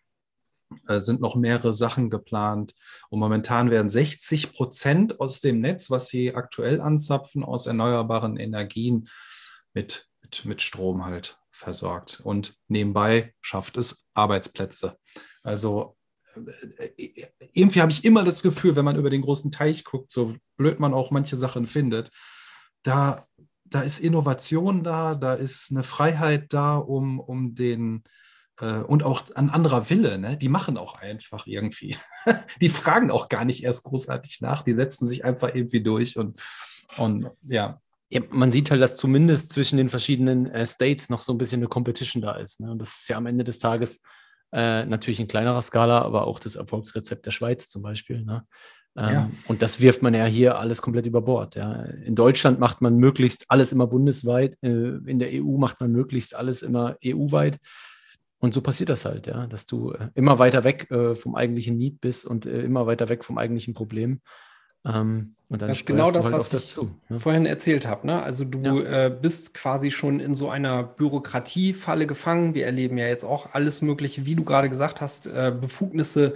sind noch mehrere Sachen geplant. Und momentan werden 60 Prozent aus dem Netz, was sie aktuell anzapfen, aus erneuerbaren Energien mit, mit, mit Strom halt versorgt. Und nebenbei schafft es Arbeitsplätze. Also äh, irgendwie habe ich immer das Gefühl, wenn man über den großen Teich guckt, so blöd man auch manche Sachen findet, da, da ist Innovation da, da ist eine Freiheit da, um, um den, äh, und auch ein anderer Wille, ne? die machen auch einfach irgendwie. die fragen auch gar nicht erst großartig nach, die setzen sich einfach irgendwie durch und, und ja. ja man sieht halt, dass zumindest zwischen den verschiedenen äh, States noch so ein bisschen eine Competition da ist. Ne? Und das ist ja am Ende des Tages äh, natürlich in kleinerer Skala, aber auch das Erfolgsrezept der Schweiz zum Beispiel. Ne? Ähm, ja. Und das wirft man ja hier alles komplett über Bord. Ja. In Deutschland macht man möglichst alles immer bundesweit, äh, in der EU macht man möglichst alles immer EU-weit. Und so passiert das halt, ja, dass du äh, immer weiter weg äh, vom eigentlichen Need bist und äh, immer weiter weg vom eigentlichen Problem. Ähm, und dann das ist genau das, halt was das ich zu, ne? vorhin erzählt habe. Ne? Also du ja. äh, bist quasi schon in so einer Bürokratiefalle gefangen. Wir erleben ja jetzt auch alles Mögliche, wie du gerade gesagt hast, äh, Befugnisse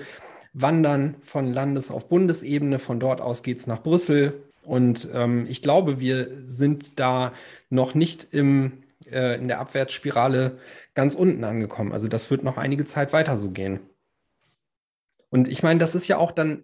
wandern von Landes- auf Bundesebene. Von dort aus geht es nach Brüssel. Und ähm, ich glaube, wir sind da noch nicht im äh, in der Abwärtsspirale ganz unten angekommen. Also das wird noch einige Zeit weiter so gehen. Und ich meine, das ist ja auch dann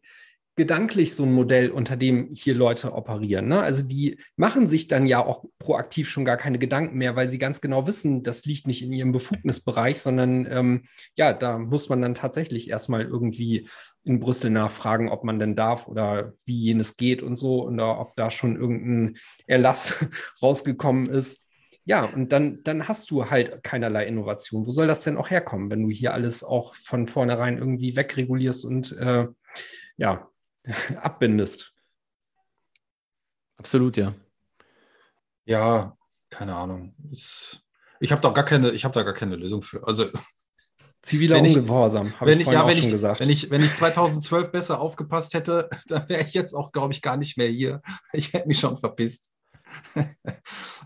gedanklich so ein Modell, unter dem hier Leute operieren. Ne? Also die machen sich dann ja auch proaktiv schon gar keine Gedanken mehr, weil sie ganz genau wissen, das liegt nicht in ihrem Befugnisbereich, sondern ähm, ja, da muss man dann tatsächlich erstmal irgendwie in Brüssel nachfragen, ob man denn darf oder wie jenes geht und so, oder ob da schon irgendein Erlass rausgekommen ist ja, und dann, dann hast du halt keinerlei Innovation. Wo soll das denn auch herkommen, wenn du hier alles auch von vornherein irgendwie wegregulierst und äh, ja, abbindest? Absolut, ja. Ja, keine Ahnung. Ich, ich habe da gar keine, ich habe da gar keine Lösung für. Also Ziviler Ungehorsam, habe ich, ich ja, auch schon ich, gesagt. Wenn ich, wenn ich 2012 besser aufgepasst hätte, dann wäre ich jetzt auch, glaube ich, gar nicht mehr hier. Ich hätte mich schon verpisst.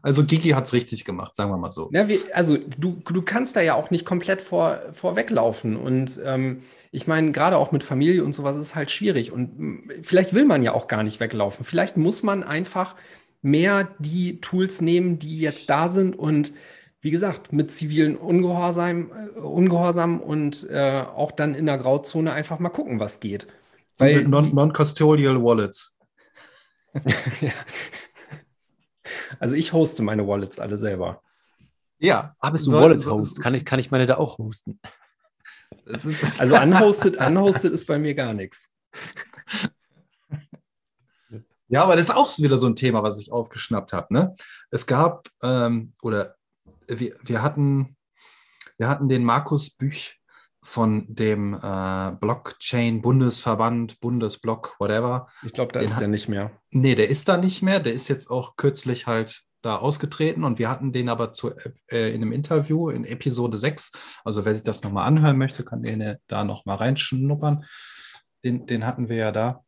Also Gigi hat es richtig gemacht, sagen wir mal so. Ja, wie, also du, du kannst da ja auch nicht komplett vor, vorweglaufen. Und ähm, ich meine, gerade auch mit Familie und sowas ist halt schwierig. Und hm, vielleicht will man ja auch gar nicht weglaufen. Vielleicht muss man einfach mehr die Tools nehmen, die jetzt da sind und wie gesagt, mit zivilen Ungehorsam, äh, Ungehorsam und äh, auch dann in der Grauzone einfach mal gucken, was geht. Non-custodial Wallets. ja. Also ich hoste meine Wallets alle selber. Ja. Ah, bist du so, Wallet-Host? So, kann, ich, kann ich meine da auch hosten? also unhosted, unhosted ist bei mir gar nichts. Ja, aber das ist auch wieder so ein Thema, was ich aufgeschnappt habe. Ne? Es gab, ähm, oder wir, wir, hatten, wir hatten den Markus Büch von dem äh, Blockchain-Bundesverband, Bundesblock, whatever. Ich glaube, da Den ist der nicht mehr. Nee, der ist da nicht mehr. Der ist jetzt auch kürzlich halt da ausgetreten und wir hatten den aber zu, äh, in einem Interview in Episode 6. Also wer sich das nochmal anhören möchte, kann den da nochmal reinschnuppern. Den, den hatten wir ja da.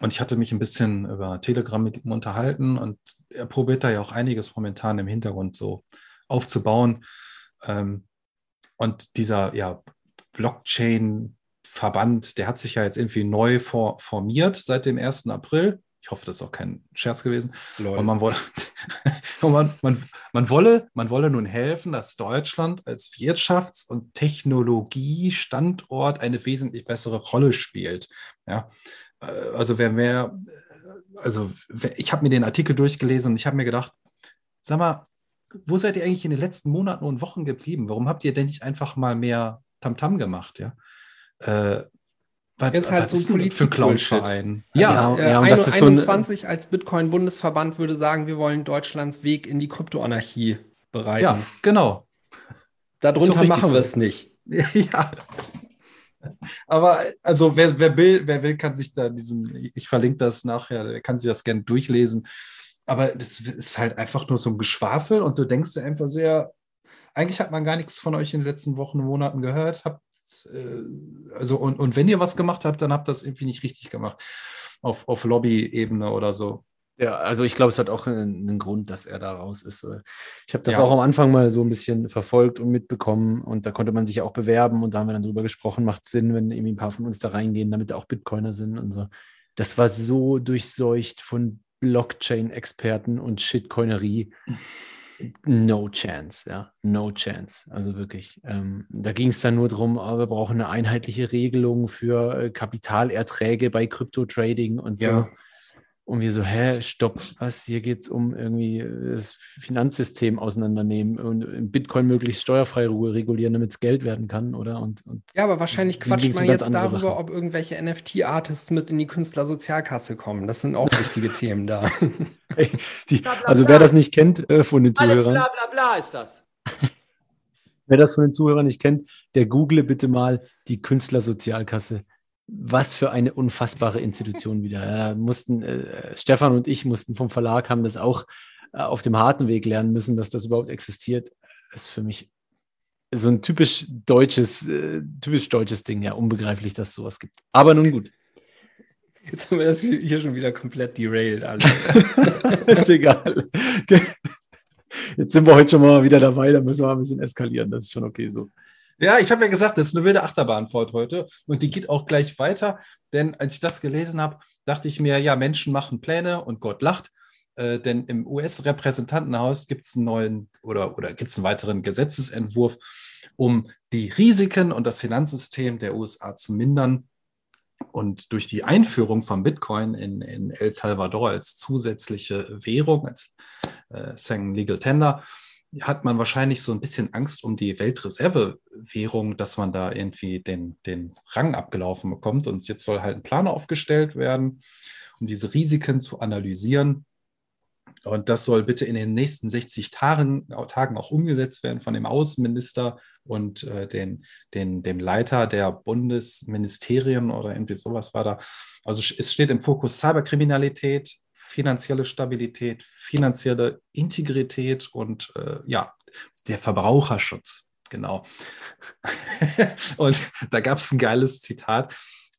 Und ich hatte mich ein bisschen über Telegram mit ihm unterhalten und er probiert da ja auch einiges momentan im Hintergrund so aufzubauen. Ähm, und dieser ja, Blockchain Verband, der hat sich ja jetzt irgendwie neu for formiert seit dem 1. April. Ich hoffe, das ist auch kein Scherz gewesen. Lol. Und man wolle, man, man, man, wolle, man wolle nun helfen, dass Deutschland als Wirtschafts- und Technologiestandort eine wesentlich bessere Rolle spielt. Ja, äh, also wer mehr, also wer- ich habe mir den Artikel durchgelesen und ich habe mir gedacht, sag mal, wo seid ihr eigentlich in den letzten Monaten und Wochen geblieben? Warum habt ihr denn nicht einfach mal mehr Tamtam gemacht? Ja, äh, was, Ist halt was so ist das für. Clownverein? Ja, äh, ja, und ein- das ist so ein- 21 als Bitcoin-Bundesverband würde sagen, wir wollen Deutschlands Weg in die Kryptoanarchie bereiten. ja, genau. Darunter machen wir so. es nicht. Ja. Aber also wer, wer will, wer will, kann sich da diesen, ich verlinke das nachher, der kann sich das gerne durchlesen. Aber das ist halt einfach nur so ein Geschwafel und du denkst dir einfach so, ja, eigentlich hat man gar nichts von euch in den letzten Wochen und Monaten gehört. Habt, äh, also, und, und wenn ihr was gemacht habt, dann habt ihr das irgendwie nicht richtig gemacht. Auf, auf Lobby-Ebene oder so. Ja, also ich glaube, es hat auch einen, Grund, dass er da raus ist. Ich habe das Ja. auch am Anfang mal so ein bisschen verfolgt und mitbekommen und da konnte man sich ja auch bewerben und da haben wir dann drüber gesprochen, macht Sinn, wenn irgendwie ein paar von uns da reingehen, damit auch Bitcoiner sind und so. Das war so durchseucht von Blockchain-Experten und Shitcoinerie. No chance, ja, no chance. Also wirklich. Ähm, da ging es dann nur darum, oh, wir brauchen eine einheitliche Regelung für äh, Kapitalerträge bei Krypto-Trading und so. Ja. Und wir so, hä, stopp, was? Hier geht es um irgendwie äh, das Finanzsystem auseinandernehmen und in Bitcoin möglichst steuerfrei Ruhe regulieren, damit es Geld werden kann, oder? Und, und Ja, aber wahrscheinlich quatscht man jetzt darüber, Sachen. ob irgendwelche NFT-Artists mit in die Künstlersozialkasse kommen. Das sind auch wichtige Themen da. die, Bla, bla, also wer das nicht kennt äh, von den Alles Zuhörern, bla bla bla ist das. wer das von den Zuhörern nicht kennt, der google bitte mal die Künstlersozialkasse. Was für eine unfassbare Institution wieder. Ja, Da mussten, äh, Stefan und ich mussten vom Verlag, haben das auch äh, auf dem harten Weg lernen müssen, dass das überhaupt existiert. Das ist für mich so ein typisch deutsches, äh, typisch deutsches Ding, ja, unbegreiflich, dass es sowas gibt. Aber nun gut, Jetzt haben wir das hier schon wieder komplett derailed alles. ist egal. Jetzt sind wir heute schon mal wieder dabei, da müssen wir ein bisschen eskalieren, das ist schon okay so. Ja, ich habe ja gesagt, das ist eine wilde Achterbahnfahrt heute und die geht auch gleich weiter, denn als ich das gelesen habe, dachte ich mir, ja, Menschen machen Pläne und Gott lacht, äh, denn im US-Repräsentantenhaus gibt es einen neuen oder, oder gibt es einen weiteren Gesetzesentwurf, um die Risiken und das Finanzsystem der USA zu mindern. Und durch die Einführung von Bitcoin in, in El Salvador als zusätzliche Währung, als äh, Sang Legal Tender, hat man wahrscheinlich so ein bisschen Angst um die Weltreservewährung, dass man da irgendwie den, den Rang abgelaufen bekommt. Und jetzt soll halt ein Plan aufgestellt werden, um diese Risiken zu analysieren. Und das soll bitte in den nächsten 60 Tagen, Tagen auch umgesetzt werden von dem Außenminister und äh, den, den, dem Leiter der Bundesministerien oder irgendwie sowas war da. Also es steht im Fokus Cyberkriminalität, finanzielle Stabilität, finanzielle Integrität und äh, ja, der Verbraucherschutz. Genau. und da gab es ein geiles Zitat.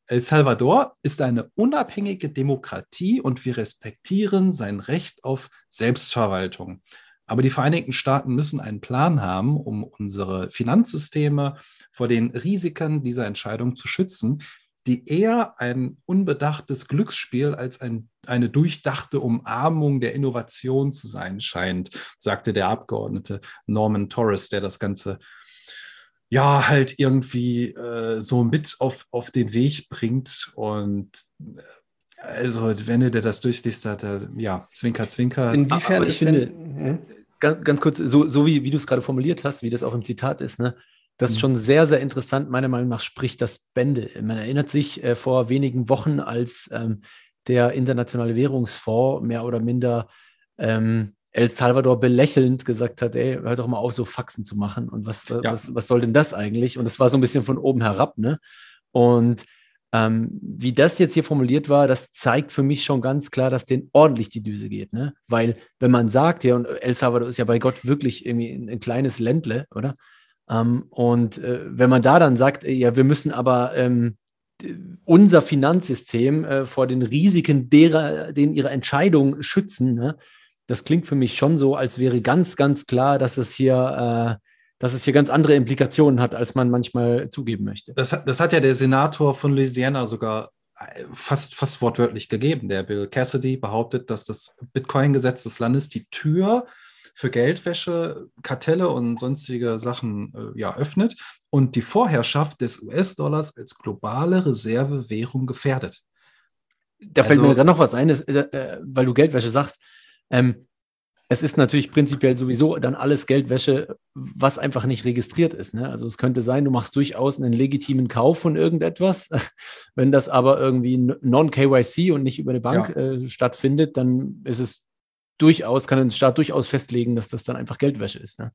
El Salvador ist eine unabhängige Demokratie und wir respektieren sein Recht auf Selbstverwaltung. Aber die Vereinigten Staaten müssen einen Plan haben, um unsere Finanzsysteme vor den Risiken dieser Entscheidung zu schützen, die eher ein unbedachtes Glücksspiel als ein, eine durchdachte Umarmung der Innovation zu sein scheint, sagte der Abgeordnete Norman Torres, der das Ganze ja halt irgendwie äh, so mit auf, auf den Weg bringt. Und äh, also, wenn du dir das durchliest, hat er, ja, Zwinker, Zwinker. Inwiefern ich ist finde- denn. Hm? Ganz, ganz kurz, so, so wie, wie du es gerade formuliert hast, wie das auch im Zitat ist, ne? Das ist Mhm. schon sehr, sehr interessant. Meiner Meinung nach spricht das Bände. Man erinnert sich äh, vor wenigen Wochen, als ähm, der Internationale Währungsfonds mehr oder minder ähm, El Salvador belächelnd gesagt hat, ey, hört doch mal auf, so Faxen zu machen. Und was, Ja. was, was soll denn das eigentlich? Und es war so ein bisschen von oben herab, ne? Und ähm, wie das jetzt hier formuliert war, das zeigt für mich schon ganz klar, dass denen ordentlich die Düse geht, ne? Weil, wenn man sagt, ja, und El Salvador ist ja bei Gott wirklich irgendwie ein, ein kleines Ländle, oder? Ähm, und äh, wenn man da dann sagt, äh, ja, wir müssen aber ähm, unser Finanzsystem äh, vor den Risiken derer, denen ihre Entscheidungen schützen, ne? das klingt für mich schon so, als wäre ganz, ganz klar, dass es hier dass es hier ganz andere Implikationen hat, als man manchmal zugeben möchte. Das hat, das hat ja der Senator von Louisiana sogar äh, fast, fast wortwörtlich gegeben. Der Bill Cassidy behauptet, dass das Bitcoin-Gesetz des Landes die Tür für Geldwäsche, Kartelle und sonstige Sachen äh, ja, öffnet und die Vorherrschaft des US-Dollars als globale Reservewährung gefährdet. Da fällt mir gerade noch was ein, das, äh, äh, weil du Geldwäsche sagst. Ähm, es ist natürlich prinzipiell sowieso dann alles Geldwäsche, was einfach nicht registriert ist. Ne? Also es könnte sein, du machst durchaus einen legitimen Kauf von irgendetwas. Wenn das aber irgendwie non-KYC und nicht über eine Bank ja. äh, stattfindet, dann ist es durchaus, kann ein Staat durchaus festlegen, dass das dann einfach Geldwäsche ist. Ne?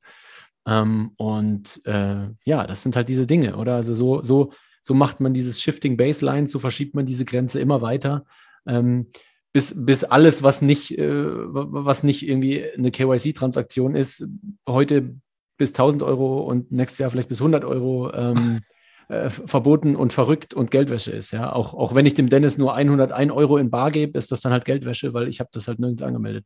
Ähm, und äh, ja, das sind halt diese Dinge, oder? Also so, so, so macht man dieses Shifting Baseline, so verschiebt man diese Grenze immer weiter. Ähm, bis, bis alles, was nicht, äh, was nicht irgendwie eine KYC-Transaktion ist, heute bis 1000 Euro und nächstes Jahr vielleicht bis 100 Euro ähm, äh, verboten und verrückt und Geldwäsche ist. Ja, auch, auch wenn ich dem Dennis nur 101 Euro in Bar gebe, ist das dann halt Geldwäsche, weil ich habe das halt nirgends angemeldet.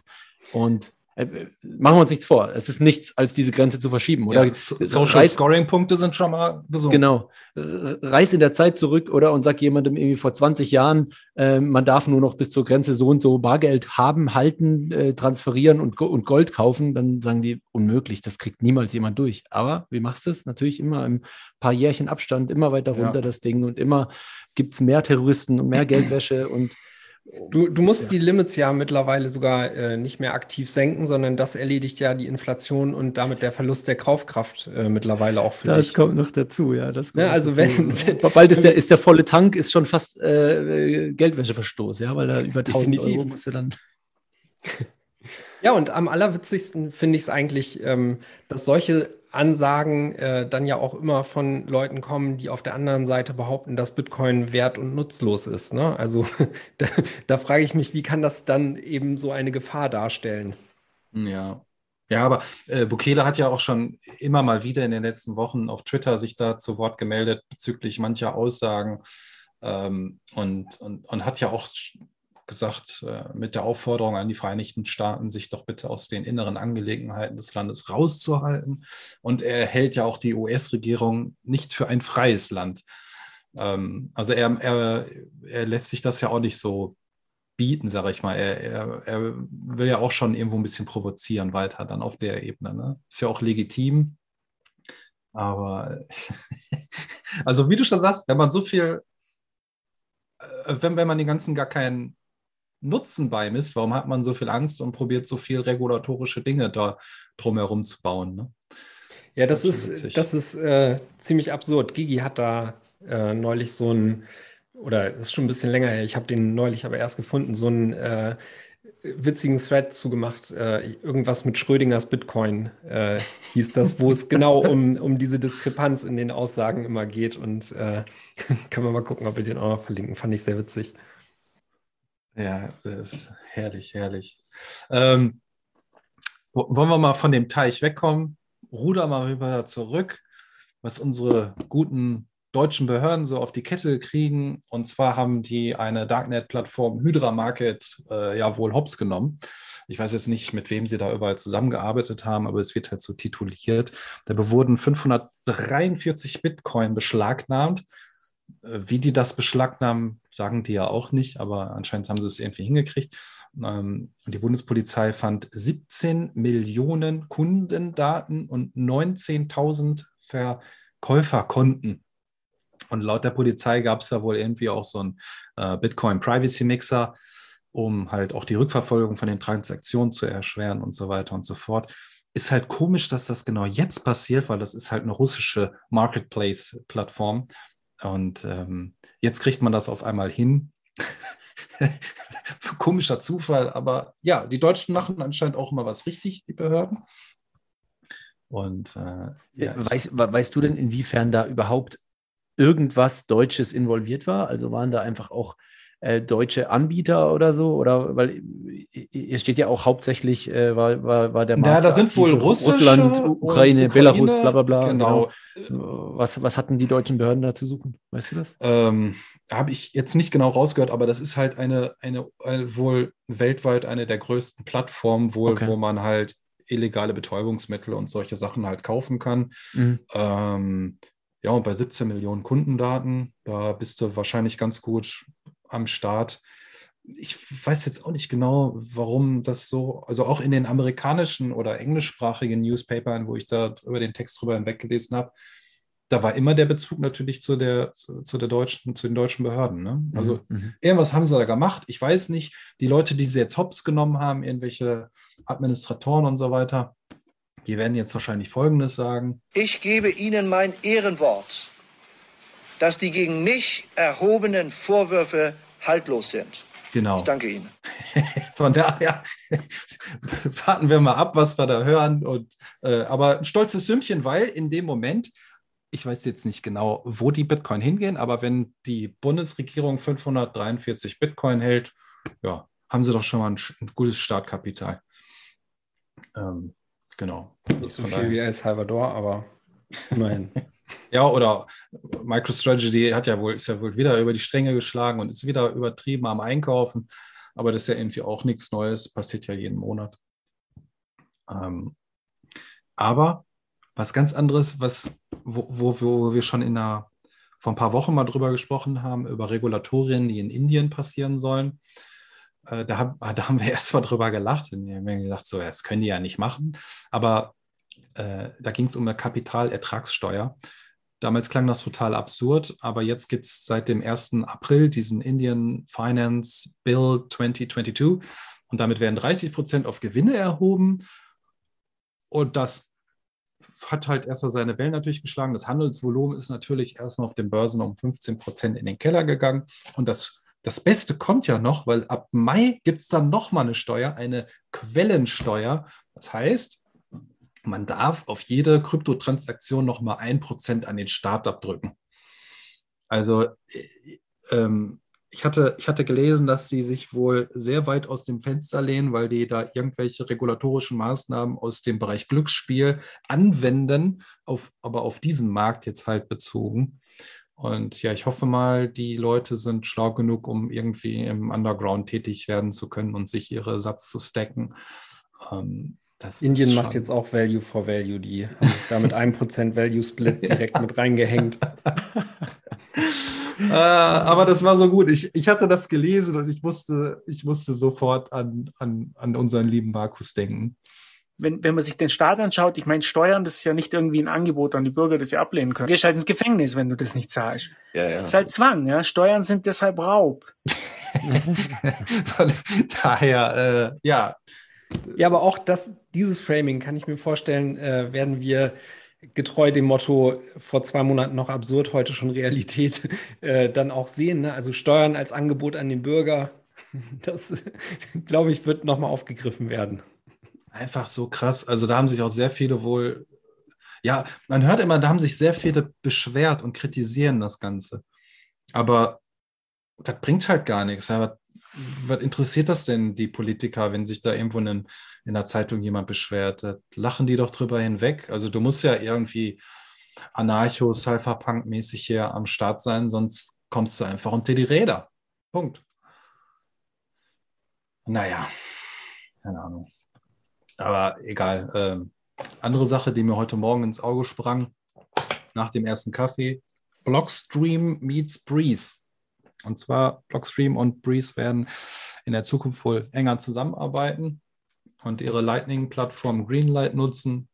Und machen wir uns nichts vor. Es ist nichts, als diese Grenze zu verschieben, oder? Ja, Social Scoring-Punkte sind schon mal gesund. Genau. Reis in der Zeit zurück, oder? Und sag jemandem irgendwie vor 20 Jahren, äh, man darf nur noch bis zur Grenze so und so Bargeld haben, halten, äh, transferieren und, und Gold kaufen. Dann sagen die, unmöglich, das kriegt niemals jemand durch. Aber wie machst du es? Natürlich immer im paar Jährchen Abstand, immer weiter runter ja. das Ding und immer gibt es mehr Terroristen und mehr Geldwäsche und Du, du musst ja. die Limits ja mittlerweile sogar äh, nicht mehr aktiv senken, sondern das erledigt ja die Inflation und damit der Verlust der Kaufkraft äh, mittlerweile auch für das dich. Das kommt noch dazu, ja. Das ja also dazu. wenn, bald ist der, ist der volle Tank ist schon fast äh, Geldwäscheverstoß, ja, weil da über 1000 Euro musst du dann. Ja, und am allerwitzigsten finde ich es eigentlich, ähm, dass solche Ansagen äh, dann ja auch immer von Leuten kommen, die auf der anderen Seite behaupten, dass Bitcoin wert und nutzlos ist. Ne? Also da, da frage ich mich, wie kann das dann eben so eine Gefahr darstellen? Ja. Ja, aber äh, Bukele hat ja auch schon immer mal wieder in den letzten Wochen auf Twitter sich da zu Wort gemeldet bezüglich mancher Aussagen ähm, und, und, und hat ja auch gesagt, äh, mit der Aufforderung an die Vereinigten Staaten, sich doch bitte aus den inneren Angelegenheiten des Landes rauszuhalten. Und er hält ja auch die US-Regierung nicht für ein freies Land. Ähm, also er, er, er lässt sich das ja auch nicht so bieten, sage ich mal. Er, er, er will ja auch schon irgendwo ein bisschen provozieren weiter dann auf der Ebene. Ne? Ist ja auch legitim. Aber also wie du schon sagst, wenn man so viel, äh, wenn, wenn man den ganzen gar keinen Nutzen beimisst, warum hat man so viel Angst und probiert so viel regulatorische Dinge da drumherum zu bauen? Ne? Ja, das, das ist, das ist äh, ziemlich absurd. Gigi hat da äh, neulich so ein, oder das ist schon ein bisschen länger her, ich habe den neulich aber erst gefunden, so einen äh, witzigen Thread zugemacht, äh, irgendwas mit Schrödingers Bitcoin äh, hieß das, wo es genau um, um diese Diskrepanz in den Aussagen immer geht und äh, können wir mal gucken, ob wir den auch noch verlinken. Fand ich sehr witzig. Ja, das ist herrlich, herrlich. Ähm, wollen wir mal von dem Teich wegkommen? Ruder mal rüber zurück, was unsere guten deutschen Behörden so auf die Kette kriegen. Und zwar haben die eine Darknet-Plattform Hydra Market äh, ja wohl hops genommen. Ich weiß jetzt nicht, mit wem sie da überall zusammengearbeitet haben, aber es wird halt so tituliert. Da wurden 543 Bitcoin beschlagnahmt wie die das beschlagnahmen, sagen die ja auch nicht, aber anscheinend haben sie es irgendwie hingekriegt. Ähm, und die Bundespolizei fand 17 Millionen Kundendaten und 19.000 Verkäuferkonten. Und laut der Polizei gab es da wohl irgendwie auch so einen äh, Bitcoin Privacy Mixer, um halt auch die Rückverfolgung von den Transaktionen zu erschweren und so weiter und so fort. Ist halt komisch, dass das genau jetzt passiert, weil das ist halt eine russische Marketplace-Plattform. Und ähm, jetzt kriegt man das auf einmal hin. Komischer Zufall, aber ja, die Deutschen machen anscheinend auch immer was richtig, die Behörden. Und äh, ja, weißt, weißt du denn, inwiefern da überhaupt irgendwas Deutsches involviert war? Also waren da einfach auch äh, deutsche Anbieter oder so? Oder weil hier steht ja auch hauptsächlich, äh, war, war, war der Markt. Ja, da sind wohl Russland, Ukraine, Ukraine, Belarus, bla bla bla. Genau. genau. Was, was hatten die deutschen Behörden da zu suchen? Weißt du das? Ähm, Habe ich jetzt nicht genau rausgehört, aber das ist halt eine, eine, eine wohl weltweit eine der größten Plattformen, wohl, okay. wo man halt illegale Betäubungsmittel und solche Sachen halt kaufen kann. Mhm. Ähm, ja, und bei 17 Millionen Kundendaten, da bist du wahrscheinlich ganz gut am Start. Ich weiß jetzt auch nicht genau, warum das so, also auch in den amerikanischen oder englischsprachigen Newspapern, wo ich da über den Text drüber hinweggelesen habe, da war immer der Bezug natürlich zu der, zu, zu der deutschen, zu den deutschen Behörden. Ne? Also Mhm. irgendwas haben sie da gemacht. Ich weiß nicht, die Leute, die sie jetzt hops genommen haben, irgendwelche Administratoren und so weiter, die werden jetzt wahrscheinlich Folgendes sagen. Ich gebe Ihnen mein Ehrenwort, dass die gegen mich erhobenen Vorwürfe haltlos sind. Genau. Ich danke Ihnen. Von daher warten wir mal ab, was wir da hören. Und, äh, aber ein stolzes Sümmchen, weil in dem Moment, ich weiß jetzt nicht genau, wo die Bitcoin hingehen, aber wenn die Bundesregierung 543 Bitcoin hält, ja, haben sie doch schon mal ein, ein gutes Startkapital. Ähm, genau. Nicht so viel daher- wie El Salvador, aber immerhin. Ja, oder MicroStrategy hat ja wohl, ist ja wohl wieder über die Stränge geschlagen und ist wieder übertrieben am Einkaufen. Aber das ist ja irgendwie auch nichts Neues, passiert ja jeden Monat. Ähm, aber was ganz anderes, was, wo, wo, wo wir schon in einer, vor ein paar Wochen mal drüber gesprochen haben, über Regulatorien, die in Indien passieren sollen. Äh, da, da haben wir erst mal drüber gelacht und wir haben gedacht, so, das können die ja nicht machen. Aber äh, da ging es um eine Kapitalertragssteuer. Damals klang das total absurd, aber jetzt gibt es seit dem 1. April diesen Indian Finance Bill 2022 und damit werden 30 Prozent auf Gewinne erhoben. Und das hat halt erstmal seine Wellen natürlich geschlagen. Das Handelsvolumen ist natürlich erstmal auf den Börsen um 15 Prozent in den Keller gegangen. Und das, das Beste kommt ja noch, weil ab Mai gibt es dann nochmal eine Steuer, eine Quellensteuer. Das heißt, man darf auf jede Kryptotransaktion nochmal ein Prozent an den Staat abdrücken. Also äh, ähm, ich, hatte, ich hatte gelesen, dass sie sich wohl sehr weit aus dem Fenster lehnen, weil die da irgendwelche regulatorischen Maßnahmen aus dem Bereich Glücksspiel anwenden, auf, aber auf diesen Markt jetzt halt bezogen. Und ja, ich hoffe mal, die Leute sind schlau genug, um irgendwie im Underground tätig werden zu können und sich ihre Satz zu stacken. Ähm, das Indien macht jetzt auch Value for Value. Die haben da mit 1% Value Split direkt mit reingehängt. äh, aber das war so gut. Ich, ich hatte das gelesen und ich musste, ich musste sofort an, an, an unseren lieben Markus denken. wenn, wenn man sich den Staat anschaut, ich meine, Steuern, das ist ja nicht irgendwie ein Angebot an die Bürger, das sie ablehnen können. Du gehst halt ins Gefängnis, wenn du das nicht zahlst. Ja, ja. Das ist halt Zwang, ja. Steuern sind deshalb Raub. Daher, äh, ja, Ja, aber auch das, dieses Framing kann ich mir vorstellen, äh, werden wir getreu dem Motto vor zwei Monaten noch absurd, heute schon Realität, äh, dann auch sehen. Ne? Also Steuern als Angebot an den Bürger, das, glaube ich, wird nochmal aufgegriffen werden. einfach so krass. Also da haben sich auch sehr viele wohl, ja, man hört immer, da haben sich sehr viele beschwert und kritisieren das Ganze. Aber das bringt halt gar nichts. Ja, was, interessiert das denn die Politiker, wenn sich da irgendwo in, in der Zeitung jemand beschwert? Lachen die doch drüber hinweg. Also du musst ja irgendwie anarcho, cypherpunk-mäßig hier am Start sein, sonst kommst du einfach unter die Räder. Punkt. Naja, keine Ahnung. Aber egal. Ähm, andere Sache, die mir heute Morgen ins Auge sprang, nach dem ersten Kaffee, Blockstream meets Breeze. Und zwar Blockstream und Breeze werden in der Zukunft wohl enger zusammenarbeiten und ihre Lightning-Plattform Greenlight nutzen,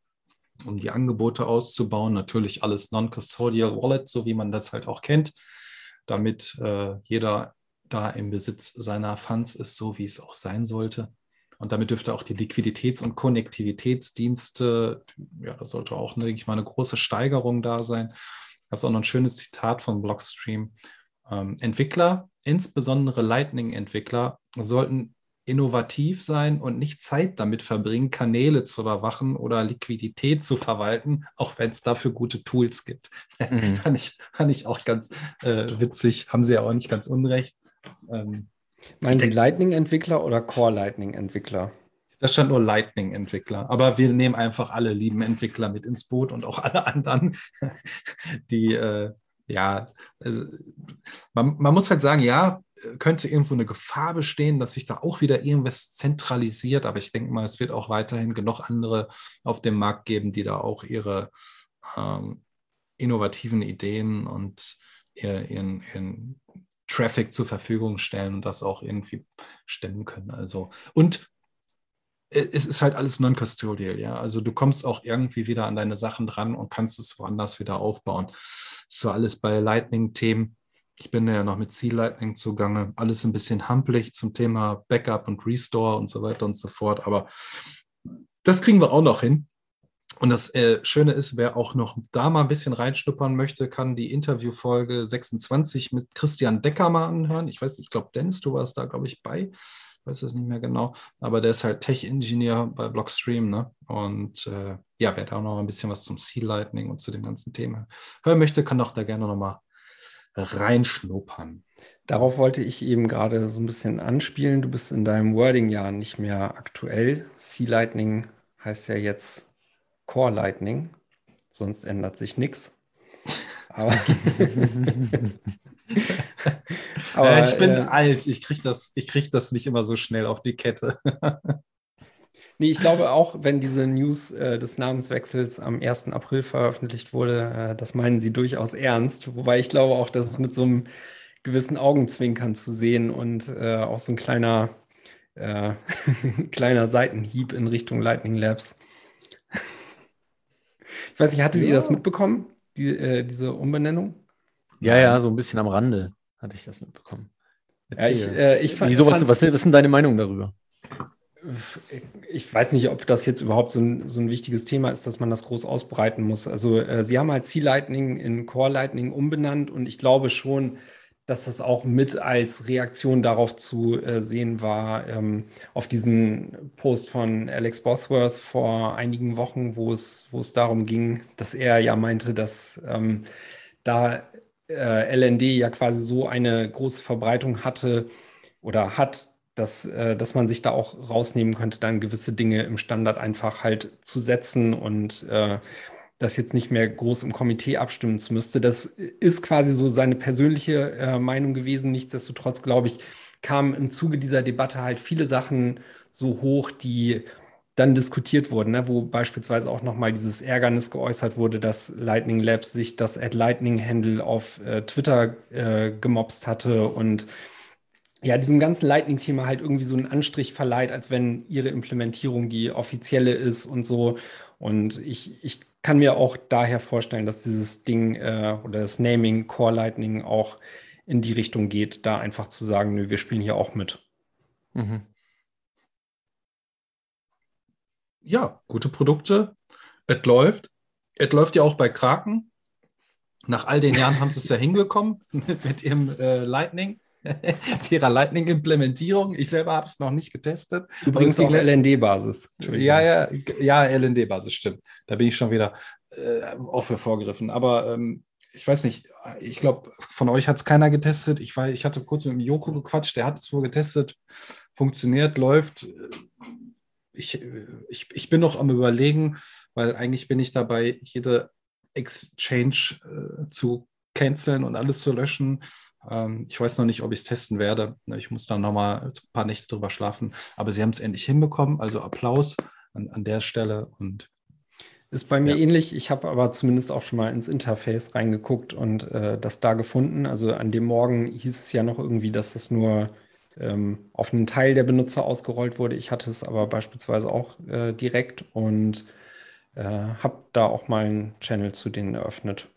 um die Angebote auszubauen. Natürlich alles Non-Custodial Wallet, so wie man das halt auch kennt, damit äh, jeder da im Besitz seiner Funds ist, so wie es auch sein sollte. Und damit dürfte auch die Liquiditäts- und Konnektivitätsdienste, ja, da sollte auch, denke ich mal, eine große Steigerung da sein. Das ist auch noch ein schönes Zitat von Blockstream. Ähm, Entwickler, insbesondere Lightning-Entwickler, sollten innovativ sein und nicht Zeit damit verbringen, Kanäle zu überwachen oder Liquidität zu verwalten, auch wenn es dafür gute Tools gibt. Mhm. fand, ich, fand ich auch ganz äh, witzig, haben sie ja auch nicht ganz unrecht. Ähm, Meinen Sie Lightning-Entwickler oder Core-Lightning-Entwickler? Da stand nur Lightning-Entwickler. Aber wir nehmen einfach alle lieben Entwickler mit ins Boot und auch alle anderen, die, äh, Ja, also, man, man muss halt sagen, ja, könnte irgendwo eine Gefahr bestehen, dass sich da auch wieder irgendwas zentralisiert. Aber ich denke mal, es wird auch weiterhin genug andere auf dem Markt geben, die da auch ihre ähm, innovativen Ideen und ihren, ihren Traffic zur Verfügung stellen und das auch irgendwie stemmen können. Also, und es ist halt alles non-custodial, ja. Also du kommst auch irgendwie wieder an deine Sachen dran und kannst es woanders wieder aufbauen. So alles bei Lightning-Themen. Ich bin ja noch mit C-Lightning zugange. Alles ein bisschen hampelig zum Thema Backup und Restore und so weiter und so fort. Aber das kriegen wir auch noch hin. Und das äh, Schöne ist, wer auch noch da mal ein bisschen reinschnuppern möchte, kann die Interviewfolge 26 mit Christian Decker mal anhören. Ich weiß, ich glaube, Dennis, du warst da, glaube ich, bei weiß es nicht mehr genau, aber der ist halt Tech-Ingenieur bei Blockstream, ne? Und äh, ja, wer da noch ein bisschen was zum Sea Lightning und zu dem ganzen Thema hören möchte, kann doch da gerne nochmal reinschnuppern. Darauf wollte ich eben gerade so ein bisschen anspielen. Du bist in deinem Wording ja nicht mehr aktuell. Sea Lightning heißt ja jetzt Core Lightning, sonst ändert sich nichts. Aber Aber, äh, ich bin äh, alt, ich kriege das, krieg das nicht immer so schnell auf die Kette. nee, ich glaube auch, wenn diese News äh, des Namenswechsels am 1. April veröffentlicht wurde, äh, das meinen sie durchaus ernst. Wobei ich glaube auch, dass es mit so einem gewissen Augenzwinkern zu sehen und äh, auch so ein kleiner, äh, kleiner Seitenhieb in Richtung Lightning Labs. ich weiß nicht, hattet ja. ihr das mitbekommen, die, diese Umbenennung? Ja, ja, so ein bisschen am Rande hatte ich das mitbekommen. Ja, ich, äh, ich Wieso, was, was, was sind deine Meinungen darüber? Ich weiß nicht, ob das jetzt überhaupt so ein, so ein wichtiges Thema ist, dass man das groß ausbreiten muss. Also äh, sie haben halt C-Lightning in Core Lightning umbenannt und ich glaube schon, dass das auch mit als Reaktion darauf zu äh, sehen war, ähm, auf diesen Post von Alex Bothworth vor einigen Wochen, wo es, wo es darum ging, dass er ja meinte, dass ähm, da äh, LND ja quasi so eine große Verbreitung hatte oder hat, dass, äh, dass man sich da auch rausnehmen könnte, dann gewisse Dinge im Standard einfach halt zu setzen und äh, das jetzt nicht mehr groß im Komitee abstimmen zu müsste. Das ist quasi so seine persönliche äh, Meinung gewesen. Nichtsdestotrotz, glaube ich, kamen im Zuge dieser Debatte halt viele Sachen so hoch, die dann diskutiert wurden, ne, wo beispielsweise auch nochmal dieses Ärgernis geäußert wurde, dass Lightning Labs sich das at Lightning Handle auf äh, Twitter äh, gemobst hatte und ja, diesem ganzen Lightning-Thema halt irgendwie so einen Anstrich verleiht, als wenn ihre Implementierung die offizielle ist und so. Und ich, ich kann mir auch daher vorstellen, dass dieses Ding äh, oder das Naming Core Lightning auch in die Richtung geht, da einfach zu sagen, nö, wir spielen hier auch mit. Mhm. Ja, gute Produkte. Es läuft. Es läuft ja auch bei Kraken. Nach all den Jahren haben sie es ja hingekommen mit, mit ihrem äh, Lightning, mit ihrer Lightning-Implementierung. Ich selber habe es noch nicht getestet. Übrigens auf LND-Basis. Ja, ja, ja, LND-Basis, stimmt. Da bin ich schon wieder äh, auch für vorgegriffen. Aber ähm, ich weiß nicht, ich glaube, von euch hat es keiner getestet. Ich, war, ich hatte kurz mit dem Joko gequatscht, der hat es wohl getestet, funktioniert, läuft ich, ich, ich bin noch am Überlegen, weil eigentlich bin ich dabei, jede Exchange äh, zu canceln und alles zu löschen. Ähm, ich weiß noch nicht, ob ich es testen werde. Ich muss da nochmal ein paar Nächte drüber schlafen. Aber sie haben es endlich hinbekommen. Also Applaus an, an der Stelle und ist bei mir ja. ähnlich. Ich habe aber zumindest auch schon mal ins Interface reingeguckt und äh, das da gefunden. Also an dem Morgen hieß es ja noch irgendwie, dass es nur ähm, auf einen Teil der Benutzer ausgerollt wurde. Ich hatte es aber beispielsweise auch äh, direkt und äh, habe da auch mal einen Channel zu denen eröffnet.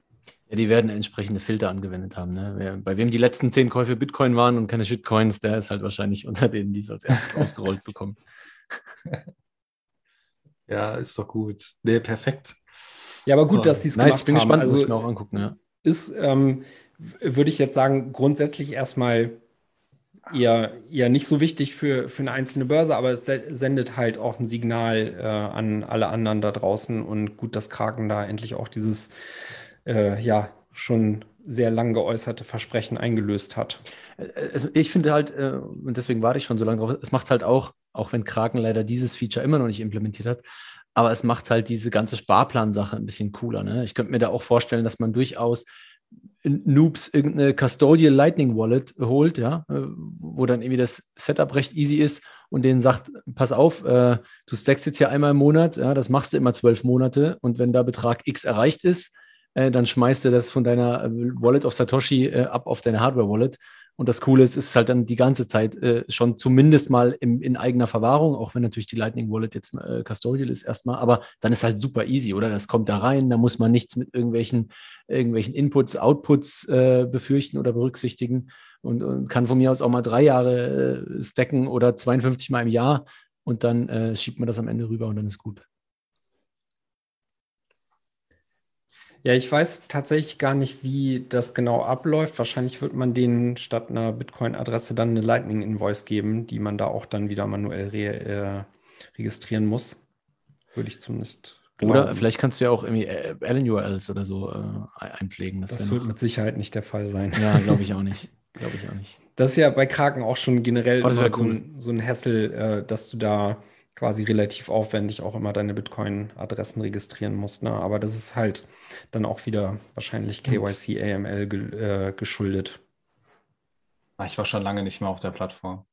Ja, die werden entsprechende Filter angewendet haben. Ne? Wer, bei wem die letzten zehn Käufe Bitcoin waren und keine Shitcoins, der ist halt wahrscheinlich unter denen, die es als erstes ausgerollt bekommen. Ja, ist doch gut. Nee, perfekt. Ja, aber gut, dass sie es gemacht haben. Ich bin gespannt, also, muss ich mir auch angucken. Ja. Ist, ähm, würde ich jetzt sagen, grundsätzlich erstmal eher, eher nicht so wichtig für, für eine einzelne Börse, aber es sendet halt auch ein Signal äh, an alle anderen da draußen und gut, dass Kraken da endlich auch dieses äh, ja schon sehr lang geäußerte Versprechen eingelöst hat. Ich finde halt, äh, und deswegen warte ich schon so lange drauf, es macht halt auch, auch wenn Kraken leider dieses Feature immer noch nicht implementiert hat, aber es macht halt diese ganze Sparplansache ein bisschen cooler. Ne? Ich könnte mir da auch vorstellen, dass man durchaus Noobs irgendeine Custodial Lightning Wallet holt, ja, äh, wo dann irgendwie das Setup recht easy ist und denen sagt, pass auf, äh, du stackst jetzt hier einmal im Monat, ja, das machst du immer zwölf Monate und wenn da Betrag X erreicht ist, äh, dann schmeißt du das von deiner äh, Wallet auf Satoshi äh, ab auf deine Hardware Wallet und das Coole ist, es ist halt dann die ganze Zeit äh, schon zumindest mal im, in eigener Verwahrung, auch wenn natürlich die Lightning Wallet jetzt äh, custodial ist erstmal, aber dann ist halt super easy, oder? Das kommt da rein, da muss man nichts mit irgendwelchen, irgendwelchen Inputs, Outputs äh, befürchten oder berücksichtigen und, und, kann von mir aus auch mal drei Jahre äh, stacken oder 52 Mal im Jahr und dann äh, schiebt man das am Ende rüber und dann ist gut. Ja, ich weiß tatsächlich gar nicht, wie das genau abläuft. Wahrscheinlich wird man denen statt einer Bitcoin-Adresse dann eine Lightning-Invoice geben, die man da auch dann wieder manuell re äh, registrieren muss. Würde ich zumindest glauben. Oder vielleicht kannst du ja auch irgendwie äh, Allen-URLs oder so äh, einpflegen. Das, das wird mit Sicherheit nicht der Fall sein. Ja, glaube ich auch nicht. Glaube ich auch nicht. Das ist ja bei Kraken auch schon generell oh, so, cool. ein, so, ein, Hassel, äh, dass du da quasi relativ aufwendig auch immer deine Bitcoin-Adressen registrieren musst. Ne? Aber das ist halt dann auch wieder wahrscheinlich KYC AML ge äh, geschuldet. Ah, ich war schon lange nicht mehr auf der Plattform.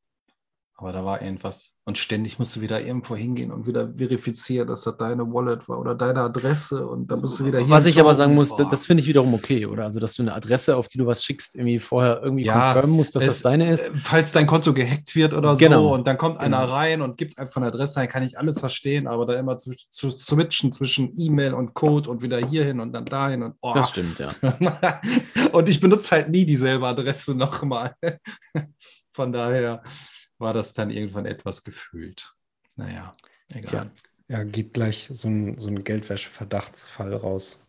Aber da war irgendwas. Und ständig musst du wieder irgendwo hingehen und wieder verifizieren, dass das deine Wallet war oder deine Adresse und dann musst du wieder hier. Was ich aber sagen muss, Boah. das finde ich wiederum okay, oder? Also, dass du eine Adresse, auf die du was schickst, irgendwie vorher irgendwie ja, confirmen musst, dass es, das deine ist. Äh, falls dein Konto gehackt wird oder genau. so und dann kommt einer genau. rein und gibt einfach eine Adresse ein, kann ich alles verstehen, aber da immer zu, zu switchen zwischen E-Mail und Code und wieder hierhin und dann dahin und oh. Das stimmt, ja. und ich benutze halt nie dieselbe Adresse nochmal. Von daher war das dann irgendwann etwas gefühlt. Naja, egal. Tja. Ja, geht gleich so ein, so ein Geldwäsche-Verdachtsfall raus.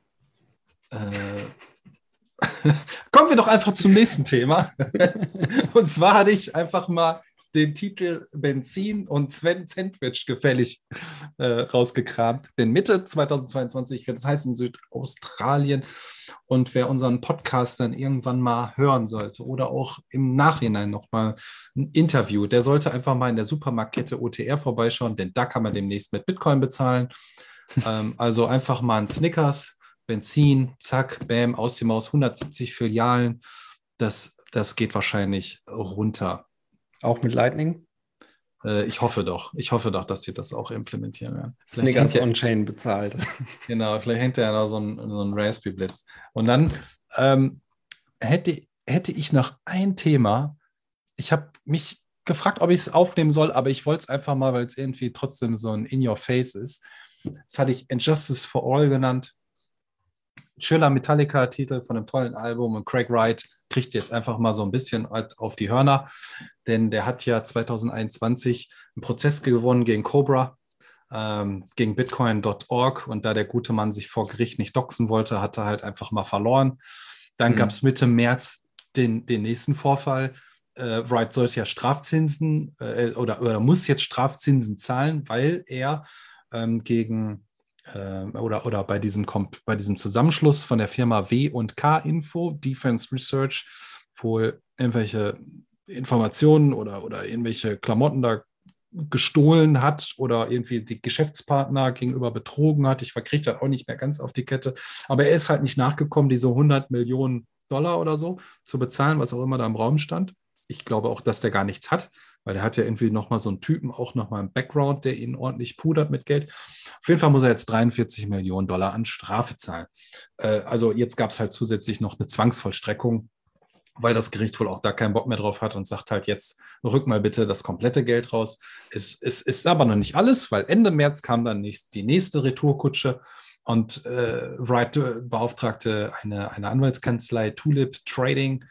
Äh, kommen wir doch einfach zum nächsten Thema. Und zwar hatte ich einfach mal den Titel Benzin und Sven Sandwich gefällig äh, rausgekramt. Denn Mitte 2022 wird es heißen in Südaustralien. Und wer unseren Podcast dann irgendwann mal hören sollte oder auch im Nachhinein nochmal ein Interview, der sollte einfach mal in der Supermarktkette OTR vorbeischauen, denn da kann man demnächst mit Bitcoin bezahlen. ähm, also einfach mal ein Snickers, Benzin, zack, bam, aus dem Maus, 170 Filialen. Das, das geht wahrscheinlich runter. Auch mit Lightning? Äh, ich hoffe doch. Ich hoffe doch, dass sie das auch implementieren werden. Snickers on-Chain bezahlt. Genau, vielleicht hängt ja noch so ein, so ein Raspberry Blitz. Und dann ähm, hätte, hätte ich noch ein Thema. Ich habe mich gefragt, ob ich es aufnehmen soll, aber ich wollte es einfach mal, weil es irgendwie trotzdem so ein In-Your-Face ist. Das hatte ich Injustice for All genannt. Schöner Metallica-Titel von einem tollen Album und Craig Wright kriegt jetzt einfach mal so ein bisschen auf die Hörner, denn der hat ja 2021 einen Prozess gewonnen gegen Cobra, ähm, gegen Bitcoin.org und da der gute Mann sich vor Gericht nicht doxen wollte, hat er halt einfach mal verloren. Dann mhm. gab es Mitte März den, den nächsten Vorfall. Äh, Wright sollte ja Strafzinsen äh, oder, oder muss jetzt Strafzinsen zahlen, weil er ähm, gegen oder, oder bei, diesem bei diesem Zusammenschluss von der Firma W und K Info, Defense Research, wohl irgendwelche Informationen oder, oder irgendwelche Klamotten da gestohlen hat oder irgendwie die Geschäftspartner gegenüber betrogen hat. Ich verkriege das auch nicht mehr ganz auf die Kette. Aber er ist halt nicht nachgekommen, diese 100 Millionen Dollar oder so zu bezahlen, was auch immer da im Raum stand. Ich glaube auch, dass der gar nichts hat weil er hat ja irgendwie nochmal so einen Typen, auch nochmal einen Background, der ihn ordentlich pudert mit Geld. Auf jeden Fall muss er jetzt 43 Millionen Dollar an Strafe zahlen. Äh, also jetzt gab es halt zusätzlich noch eine Zwangsvollstreckung, weil das Gericht wohl auch da keinen Bock mehr drauf hat und sagt halt jetzt, rück mal bitte das komplette Geld raus. Es, es ist aber noch nicht alles, weil Ende März kam dann die nächste Retourkutsche und äh, Wright beauftragte eine, eine Anwaltskanzlei Tulip Trading,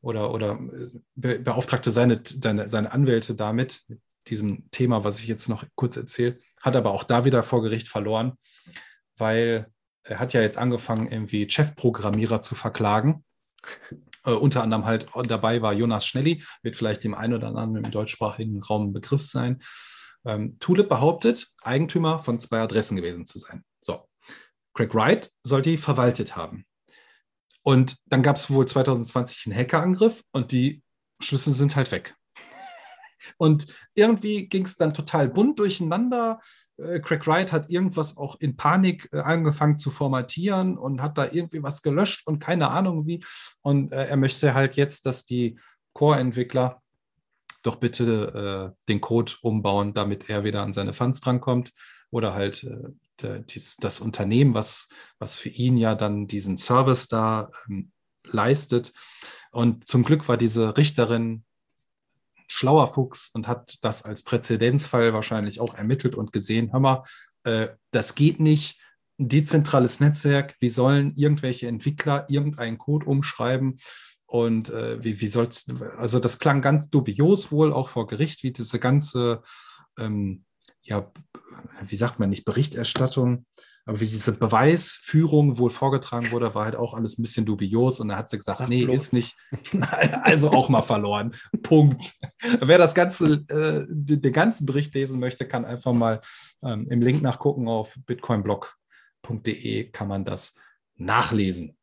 oder, oder äh, be beauftragte seine, seine, seine Anwälte damit, mit diesem Thema, was ich jetzt noch kurz erzähle, hat aber auch da wieder vor Gericht verloren, weil er hat ja jetzt angefangen, irgendwie Chefprogrammierer zu verklagen. Äh, unter anderem halt dabei war Jonas Schnelli, wird vielleicht dem einen oder anderen im deutschsprachigen Raum ein Begriff sein. Ähm, Tulip behauptet, Eigentümer von zwei Adressen gewesen zu sein. So. Craig Wright soll die verwaltet haben. Und dann gab es wohl 2020 einen Hackerangriff und die Schlüssel sind halt weg. Und irgendwie ging es dann total bunt durcheinander. äh, Craig Wright hat irgendwas auch in Panik äh, angefangen zu formatieren und hat da irgendwie was gelöscht und keine Ahnung wie. Und äh, er möchte halt jetzt, dass die Core-Entwickler doch bitte den Code umbauen, damit er wieder an seine Funds drankommt oder halt dies, das Unternehmen, was, was für ihn ja dann diesen Service da ähm, leistet. Und zum Glück war diese Richterin schlauer Fuchs und hat das als Präzedenzfall wahrscheinlich auch ermittelt und gesehen, hör mal, äh, das geht nicht. Ein dezentrales Netzwerk, wie sollen irgendwelche Entwickler irgendeinen Code umschreiben? Und äh, wie, wie soll's, also das klang ganz dubios wohl auch vor Gericht, wie diese ganze, ähm, ja, wie sagt man nicht, Berichterstattung, aber wie diese Beweisführung wohl vorgetragen wurde, war halt auch alles ein bisschen dubios. Und da hat sie gesagt, Sag nee, bloß. ist nicht. also auch mal verloren. Punkt. Wer das ganze, äh, den ganzen Bericht lesen möchte, kann einfach mal ähm, im Link nachgucken auf bitcoinblog.de kann man das nachlesen.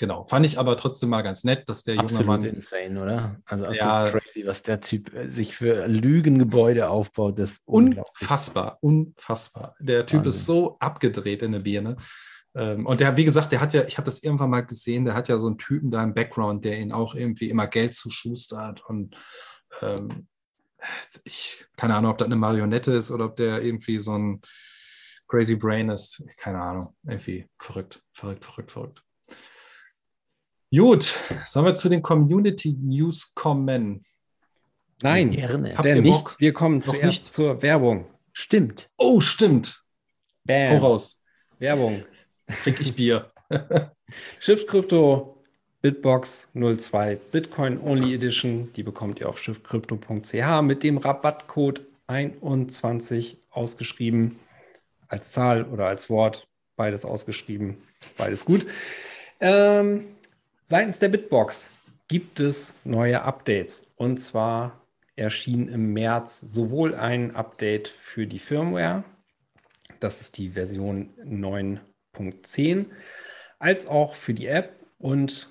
Genau. Fand ich aber trotzdem mal ganz nett, dass der absolut junge Mann. insane, oder? Also absolut ja, crazy, was der Typ äh, sich für Lügengebäude aufbaut. Das ist unfassbar, unfassbar. Der Typ Wahnsinn. ist so abgedreht in der Birne. Ähm, und der, wie gesagt, der hat ja, ich habe das irgendwann mal gesehen, der hat ja so einen Typen da im Background, der ihn auch irgendwie immer Geld zuschustert und ähm, ich, keine Ahnung, ob das eine Marionette ist oder ob der irgendwie so ein Crazy Brain ist. Keine Ahnung. Irgendwie verrückt, verrückt, verrückt, verrückt. Gut, sollen wir zu den Community News kommen? Nein, gerne. Habt denn nicht. Wir kommen Noch zuerst nicht? zur Werbung. Stimmt. Oh, stimmt. Bam. Voraus. Werbung. Krieg ich Bier. Shift Crypto Bitbox 02 Bitcoin Only Edition. Die bekommt ihr auf shiftcrypto.ch mit dem Rabattcode 21 ausgeschrieben. Als Zahl oder als Wort. Beides ausgeschrieben. Beides gut. Ähm, Seitens der Bitbox gibt es neue Updates. Und zwar erschien im März sowohl ein Update für die Firmware, das ist die Version 9.10, als auch für die App. Und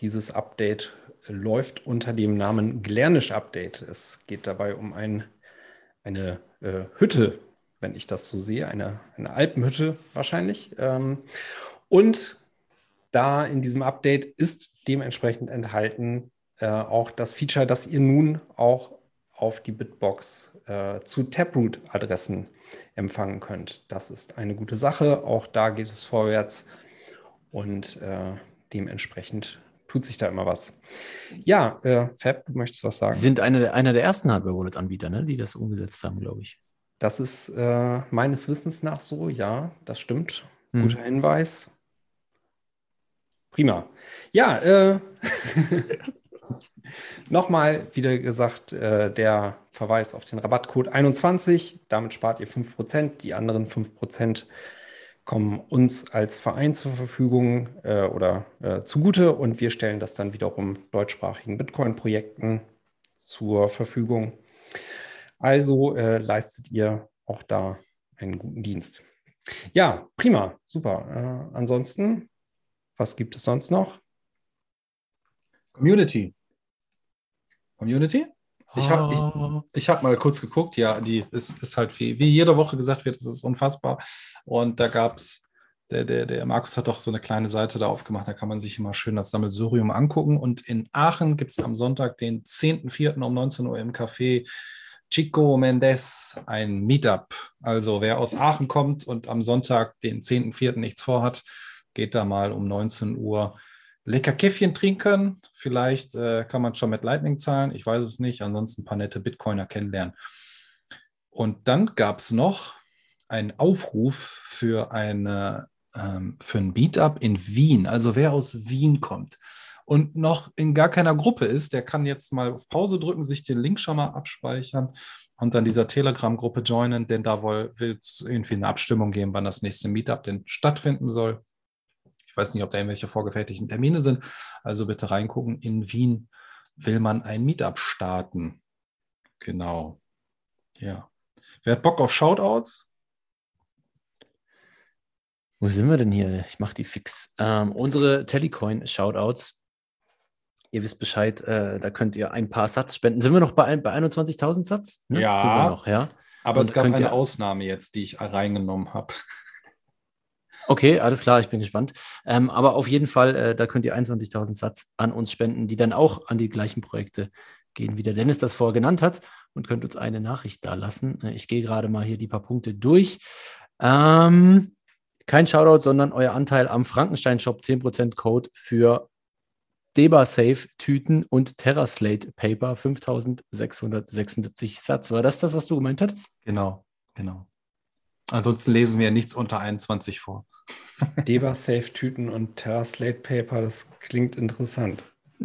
dieses Update läuft unter dem Namen Glernisch Update. Es geht dabei um ein, eine äh, Hütte, wenn ich das so sehe, eine, eine Alpenhütte wahrscheinlich. Ähm, und da in diesem Update ist dementsprechend enthalten äh, auch das Feature, dass ihr nun auch auf die Bitbox äh, zu Taproot-Adressen empfangen könnt. Das ist eine gute Sache. Auch da geht es vorwärts und äh, dementsprechend tut sich da immer was. Ja, äh, Fab, du möchtest was sagen? Sie sind einer der, einer der ersten Hardware-Wallet-Anbieter, ne, die das umgesetzt haben, glaube ich. Das ist äh, meines Wissens nach so, ja, das stimmt. Hm. Guter Hinweis. Prima. Ja, äh, nochmal wieder gesagt, äh, der Verweis auf den Rabattcode 21. Damit spart ihr 5%. Die anderen 5% kommen uns als Verein zur Verfügung äh, oder äh, zugute und wir stellen das dann wiederum deutschsprachigen Bitcoin-Projekten zur Verfügung. Also äh, leistet ihr auch da einen guten Dienst. Ja, prima, super. Äh, ansonsten was gibt es sonst noch? Community. Community? Ich habe ich, ah. ich hab mal kurz geguckt, ja, die ist, ist halt wie, wie jede Woche gesagt wird, das ist unfassbar. Und da gab es, der, der, der Markus hat doch so eine kleine Seite da aufgemacht, da kann man sich immer schön das Sammelsurium angucken. Und in Aachen gibt es am Sonntag, den 10.04. um 19 Uhr im Café Chico Mendes ein Meetup. Also wer aus Aachen kommt und am Sonntag, den 10.04. nichts vorhat, geht da mal um 19 Uhr lecker Käffchen trinken. Vielleicht äh, kann man schon mit Lightning zahlen, ich weiß es nicht. Ansonsten ein paar nette Bitcoiner kennenlernen. Und dann gab es noch einen Aufruf für, eine, ähm, für ein Meetup in Wien. Also wer aus Wien kommt und noch in gar keiner Gruppe ist, der kann jetzt mal auf Pause drücken, sich den Link schon mal abspeichern und dann dieser Telegram-Gruppe joinen, denn da will es irgendwie eine Abstimmung geben, wann das nächste Meetup denn stattfinden soll. Ich weiß nicht, ob da irgendwelche vorgefertigten Termine sind. Also bitte reingucken. In Wien will man ein Meetup starten. Genau. Ja. Wer hat Bock auf Shoutouts? Wo sind wir denn hier? Ich mache die fix. Ähm, unsere Telecoin-Shoutouts. Ihr wisst Bescheid, äh, da könnt ihr ein paar Satz spenden. Sind wir noch bei, bei 21.000 Satz? Ne? Ja. Noch, ja. Aber Und es gab eine ihr- Ausnahme jetzt, die ich reingenommen habe. Okay, alles klar, ich bin gespannt. Ähm, aber auf jeden Fall, äh, da könnt ihr 21.000 Satz an uns spenden, die dann auch an die gleichen Projekte gehen, wie der Dennis das vorher genannt hat und könnt uns eine Nachricht da lassen. Äh, ich gehe gerade mal hier die paar Punkte durch. Ähm, kein Shoutout, sondern euer Anteil am Frankenstein-Shop, 10% Code für Debasafe Tüten und TerraSlate Paper, 5676 Satz. War das das, was du gemeint hattest? Genau, genau. Ansonsten lesen wir nichts unter 21 vor. Deba Safe Tüten und Terraslate Paper, das klingt interessant.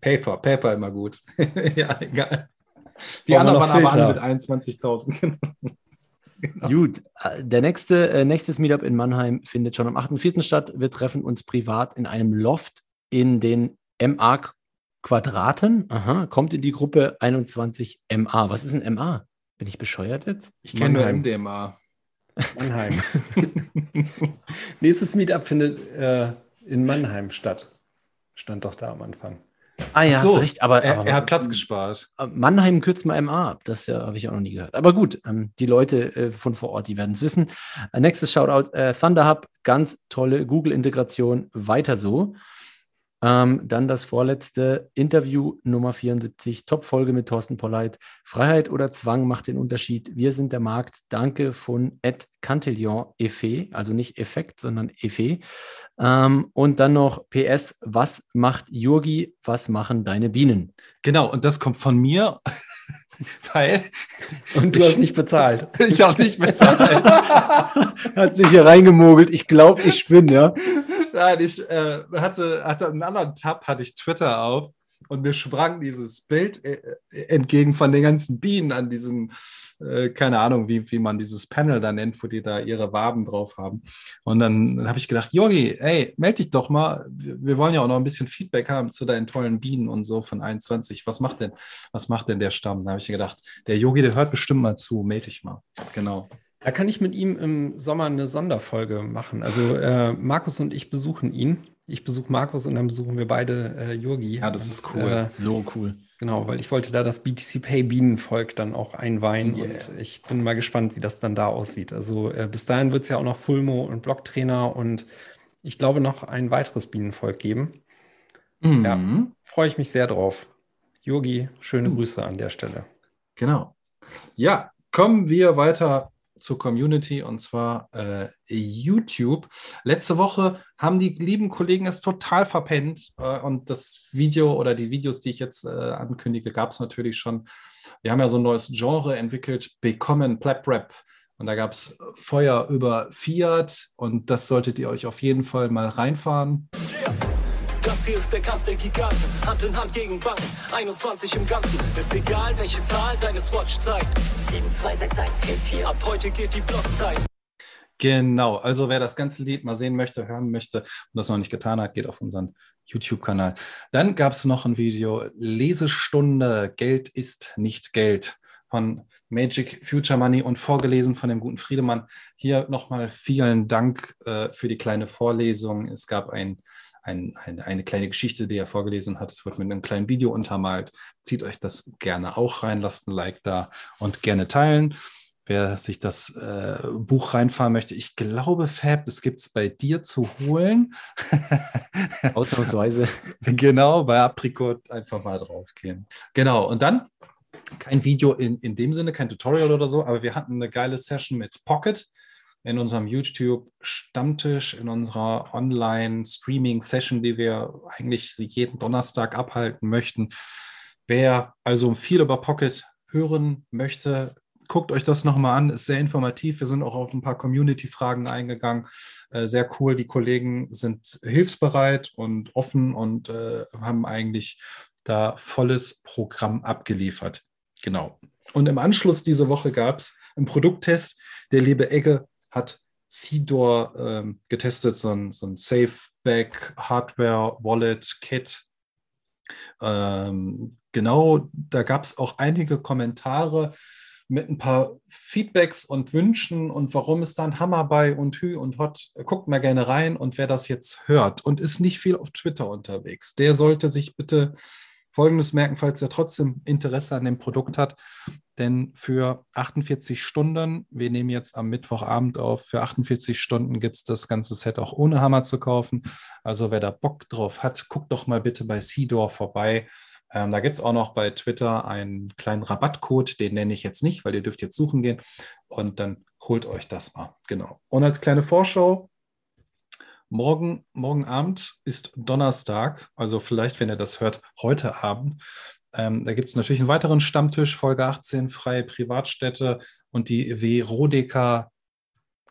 Paper, Paper immer gut. ja, egal. Die wir anderen waren aber alle mit 21.000. Gut, äh, der nächste, äh, nächstes Meetup in Mannheim findet schon am 8.4. statt. Wir treffen uns privat in einem Loft in den MA Quadraten. Aha, kommt in die Gruppe 21 MA. Was ist ein MA? Bin ich bescheuert jetzt? Ich kenne nur. MDMA. Mannheim. Nächstes Meetup findet äh, in Mannheim statt. Stand doch da am Anfang. Ah ja, Ach so, hast recht, aber, Er, aber er hat Platz gespart. Äh, Mannheim kürzt mal MA ab. Das ja, habe ich auch noch nie gehört. Aber gut, ähm, die Leute äh, von vor Ort, die werden es wissen. Äh, nächstes Shoutout: äh, Thunder Hub, ganz tolle Google-Integration. Weiter so. Ähm, dann das vorletzte Interview Nummer 74, Top-Folge mit Thorsten Polleit. Freiheit oder Zwang macht den Unterschied. Wir sind der Markt. Danke von Ed Cantillon Efe, also nicht Effekt, sondern Efe. Ähm, und dann noch PS, was macht Jurgi, was machen deine Bienen? Genau, und das kommt von mir, weil Und du hast nicht bezahlt. ich auch nicht bezahlt. Hat sich hier reingemogelt. Ich glaube, ich bin, ja. Nein, ich äh, hatte, hatte einen anderen Tab, hatte ich Twitter auf und mir sprang dieses Bild äh, entgegen von den ganzen Bienen an diesem, äh, keine Ahnung, wie, wie man dieses Panel da nennt, wo die da ihre Waben drauf haben. Und dann, dann habe ich gedacht, Yogi, ey, melde dich doch mal. Wir, wollen ja auch noch ein bisschen Feedback haben zu deinen tollen Bienen und so von 21. Was macht denn, was macht denn der Stamm? Da habe ich gedacht, der Yogi, der hört bestimmt mal zu, melde dich mal. Genau. Da kann ich mit ihm im Sommer eine Sonderfolge machen. Also äh, Markus und ich besuchen ihn. Ich besuche Markus und dann besuchen wir beide äh, Jurgi. Ja, das ist Und, cool. Äh, So cool. genau, weil ich wollte da das BTC Pay Bienenvolk dann auch einweihen Yeah. und ich bin mal gespannt, wie das dann da aussieht. Also äh, bis dahin wird es ja auch noch Fulmo und Blocktrainer und ich glaube noch ein weiteres Bienenvolk geben. Ja. Mhm. Freue ich mich sehr drauf. Yogi, schöne Gut. Grüße an der Stelle. Genau. Ja, kommen wir weiter zur Community und zwar äh, YouTube. Letzte Woche haben die lieben Kollegen es total verpennt äh, und das Video oder die Videos, die ich jetzt äh, ankündige, gab es natürlich schon. Wir haben ja so ein neues Genre entwickelt, Bekommen Plap Rap. Und da gab es Feuer über Fiat und das solltet ihr euch auf jeden Fall mal reinfahren. Hier ist der Kampf der Giganten, Hand in Hand gegen Banken, 21 im Ganzen. Ist egal, welche Zahl deine Swatch zeigt. 726144. Ab heute geht die Blockzeit. Genau, also wer das ganze Lied mal sehen möchte, hören möchte und das noch nicht getan hat, geht auf unseren YouTube-Kanal. Dann gab es noch ein Video, Lesestunde, Geld ist nicht Geld von Magic Future Money und vorgelesen von dem guten Friedemann. Hier nochmal vielen Dank äh, für die kleine Vorlesung. Es gab ein, ein, ein, eine kleine Geschichte, die er vorgelesen hat. Es wird mit einem kleinen Video untermalt. Zieht euch das gerne auch rein, lasst ein Like da und gerne teilen wer sich das äh, Buch reinfahren möchte. Ich glaube, Fab, das gibt es bei dir zu holen. Ausnahmsweise. genau, bei Apricot einfach mal draufgehen. Genau, und dann kein Video in, in dem Sinne, kein Tutorial oder so, aber wir hatten eine geile Session mit Pocket in unserem YouTube-Stammtisch, in unserer Online-Streaming-Session, die wir eigentlich jeden Donnerstag abhalten möchten. Wer also viel über Pocket hören möchte, guckt euch das nochmal an, ist sehr informativ. Wir sind auch auf ein paar Community-Fragen eingegangen. Äh, sehr cool. Die Kollegen sind hilfsbereit und offen und äh, haben eigentlich da volles Programm abgeliefert. Genau. Und im Anschluss diese Woche gab es einen Produkttest. Der liebe Egge hat Sidor ähm, getestet, so ein, so ein Safe-Back Hardware Wallet Kit. Ähm, genau, da gab es auch einige Kommentare mit ein paar Feedbacks und Wünschen und warum ist da ein Hammer bei und Hü und Hot. Guckt mal gerne rein und wer das jetzt hört und ist nicht viel auf Twitter unterwegs, der sollte sich bitte Folgendes merken, falls er trotzdem Interesse an dem Produkt hat. Denn für 48 Stunden, wir nehmen jetzt am Mittwochabend auf, für 48 Stunden gibt es das ganze Set auch ohne Hammer zu kaufen. Also wer da Bock drauf hat, guckt doch mal bitte bei Seedor vorbei. Ähm, da gibt es auch noch bei Twitter einen kleinen Rabattcode, den nenne ich jetzt nicht, weil ihr dürft jetzt suchen gehen und dann holt euch das mal. Genau. Und als kleine Vorschau, morgen, morgen Abend ist Donnerstag, also vielleicht, wenn ihr das hört, heute Abend. Ähm, da gibt es natürlich einen weiteren Stammtisch, Folge 18, freie Privatstädte und die Veronika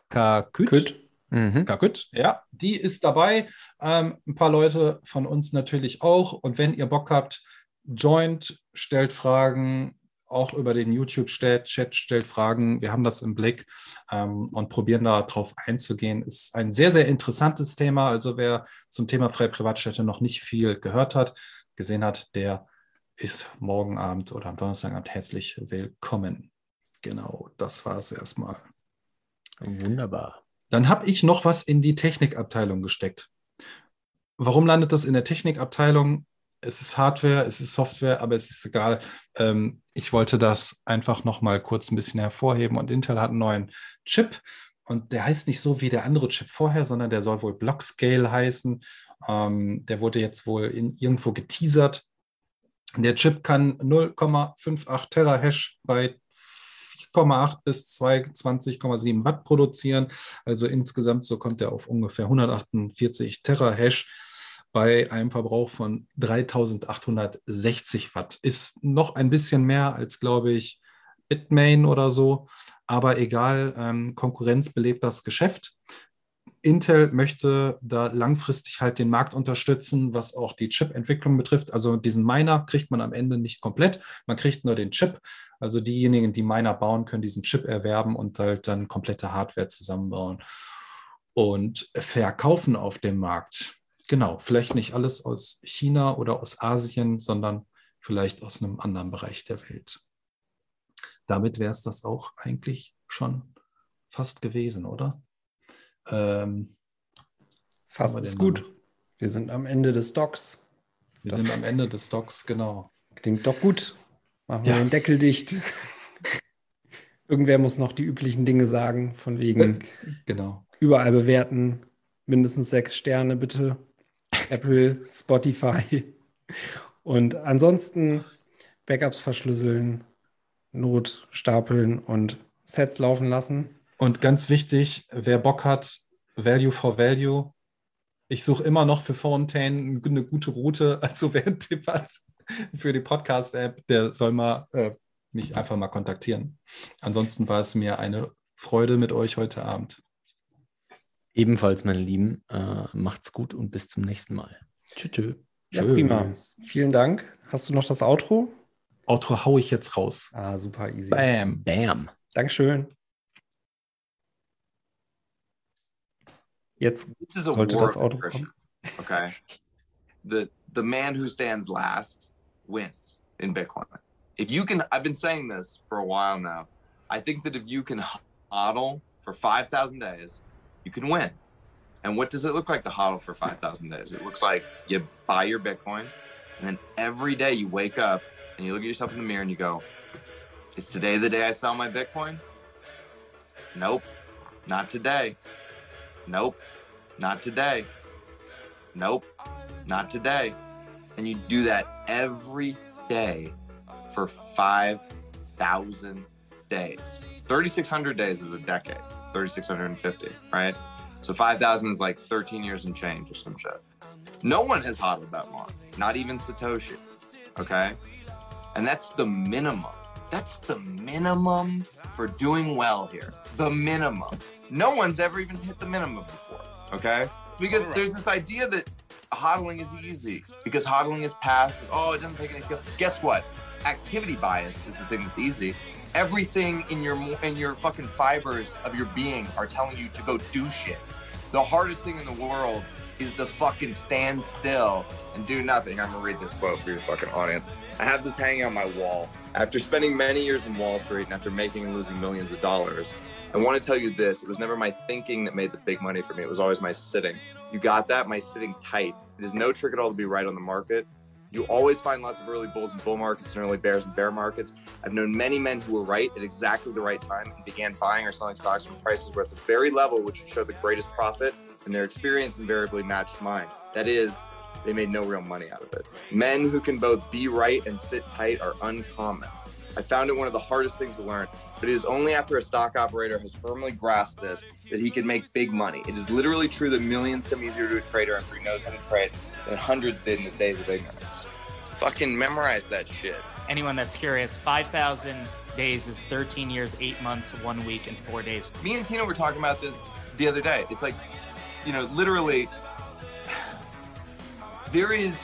Kaküt. Mhm. Kaküt, ja, die ist dabei. Ähm, ein paar Leute von uns natürlich auch. Und wenn ihr Bock habt, joint, stellt Fragen, auch über den YouTube-Chat, stellt Fragen. Wir haben das im Blick ähm, und probieren da drauf einzugehen. Ist ein sehr, sehr interessantes Thema. Also wer zum Thema freie Privatstädte noch nicht viel gehört hat, gesehen hat, der ist morgen Abend oder am Donnerstagabend herzlich willkommen. Genau, das war es erstmal. Wunderbar. Dann habe ich noch was in die Technikabteilung gesteckt. Warum landet das in der Technikabteilung? Es ist Hardware, es ist Software, aber es ist egal. Ähm, ich wollte das einfach noch mal kurz ein bisschen hervorheben und Intel hat einen neuen Chip und der heißt nicht so wie der andere Chip vorher, sondern der soll wohl Blockscale heißen. Ähm, der wurde jetzt wohl in, irgendwo geteasert der Chip kann 0,58 Terahash bei 4,8 bis 22,7 Watt produzieren. Also insgesamt so kommt er auf ungefähr 148 Terahash bei einem Verbrauch von 3860 Watt. Ist noch ein bisschen mehr als, glaube ich, Bitmain oder so. Aber egal, ähm, Konkurrenz belebt das Geschäft. Intel möchte da langfristig halt den Markt unterstützen, was auch die Chip-Entwicklung betrifft. Also diesen Miner kriegt man am Ende nicht komplett, man kriegt nur den Chip. Also diejenigen, die Miner bauen, können diesen Chip erwerben und halt dann komplette Hardware zusammenbauen und verkaufen auf dem Markt. Genau, vielleicht nicht alles aus China oder aus Asien, sondern vielleicht aus einem anderen Bereich der Welt. Damit wäre es das auch eigentlich schon fast gewesen, oder? Ähm, Fast ist gut. Noch? Wir sind am Ende des Stocks. Wir das sind am Ende des Stocks, genau. Klingt doch gut. Machen wir ja. den Deckel dicht. Irgendwer muss noch die üblichen Dinge sagen, von wegen genau. überall bewerten, mindestens sechs Sterne bitte. Apple, Spotify. Und ansonsten Backups verschlüsseln, Not stapeln und Sets laufen lassen. Und ganz wichtig, wer Bock hat, Value for Value. Ich suche immer noch für Fontaine eine gute Route. Also wer einen Tipp hat für die Podcast-App, der soll mal äh, mich einfach mal kontaktieren. Ansonsten war es mir eine Freude mit euch heute Abend. Ebenfalls, meine Lieben, äh, macht's gut und bis zum nächsten Mal. Tschüss. Tschö. Ja, prima. Vielen Dank. Hast du noch das Outro? Outro hau ich jetzt raus. Ah, super easy. Bam. Bam. Dankeschön. Jetzt sollte das Auto kommen. Okay. The the man who stands last wins in Bitcoin. If you can, I've been saying this for a while now. I think that if you can hodl for 5,000 days, you can win. And what does it look like to hodl for 5,000 days? It looks like you buy your Bitcoin, and then every day you wake up and you look at yourself in the mirror and you go, Is today the day I sell my Bitcoin? Nope, not today. Nope, not today. Nope, not today. And you do that every day for 5,000 days. 3,600 days is a decade, 3,650, right? So 5,000 is like 13 years and change or some shit. No one has hodled that long, not even Satoshi, okay? And that's the minimum. That's the minimum for doing well here. The minimum. No one's ever even hit the minimum before. Okay? Because right. there's this idea that hodling is easy because hodling is passive. Oh, it doesn't take any skill. Guess what? Activity bias is the thing that's easy. Everything in your in your fucking fibers of your being are telling you to go do shit. The hardest thing in the world is to fucking stand still and do nothing. I'm gonna read this quote for your fucking audience. I have this hanging on my wall. After spending many years in Wall Street and after making and losing millions of dollars, I want to tell you this. It was never my thinking that made the big money for me. It was always my sitting. You got that? My sitting tight. It is no trick at all to be right on the market. You always find lots of early bulls and bull markets and early bears and bear markets. I've known many men who were right at exactly the right time and began buying or selling stocks when prices were at the very level which would show the greatest profit, and their experience invariably matched mine. That is, they made no real money out of it. Men who can both be right and sit tight are uncommon. I found it one of the hardest things to learn, but it is only after a stock operator has firmly grasped this that he can make big money. It is literally true that millions come easier to a trader after he knows how to trade than hundreds did in his days of ignorance. Fucking memorize that shit. Anyone that's curious, 5,000 days is 13 years, 8 months, 1 week, and 4 days. Me and Tina were talking about this the other day. It's like, you know, literally, there is,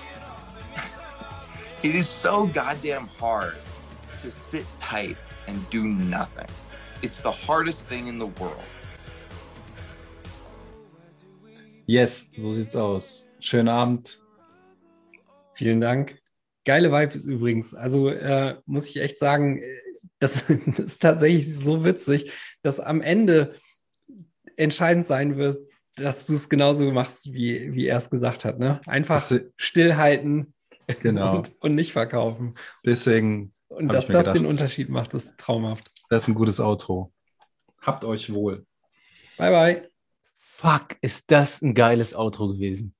it is so goddamn hard to sit tight and do nothing. It's the hardest thing in the world. Yes, so sieht's aus. Schönen Abend. Vielen Dank. Geile Vibes übrigens. Also äh, muss ich echt sagen, das ist tatsächlich so witzig, dass am Ende entscheidend sein wird, dass du es genauso machst, wie, wie er es gesagt hat. Ne? Einfach stillhalten Genau. und, und nicht verkaufen. Deswegen Und hab dass das gedacht, den Unterschied macht, ist traumhaft. Das ist ein gutes Outro. Habt euch wohl. Bye, bye. Fuck, ist das ein geiles Outro gewesen.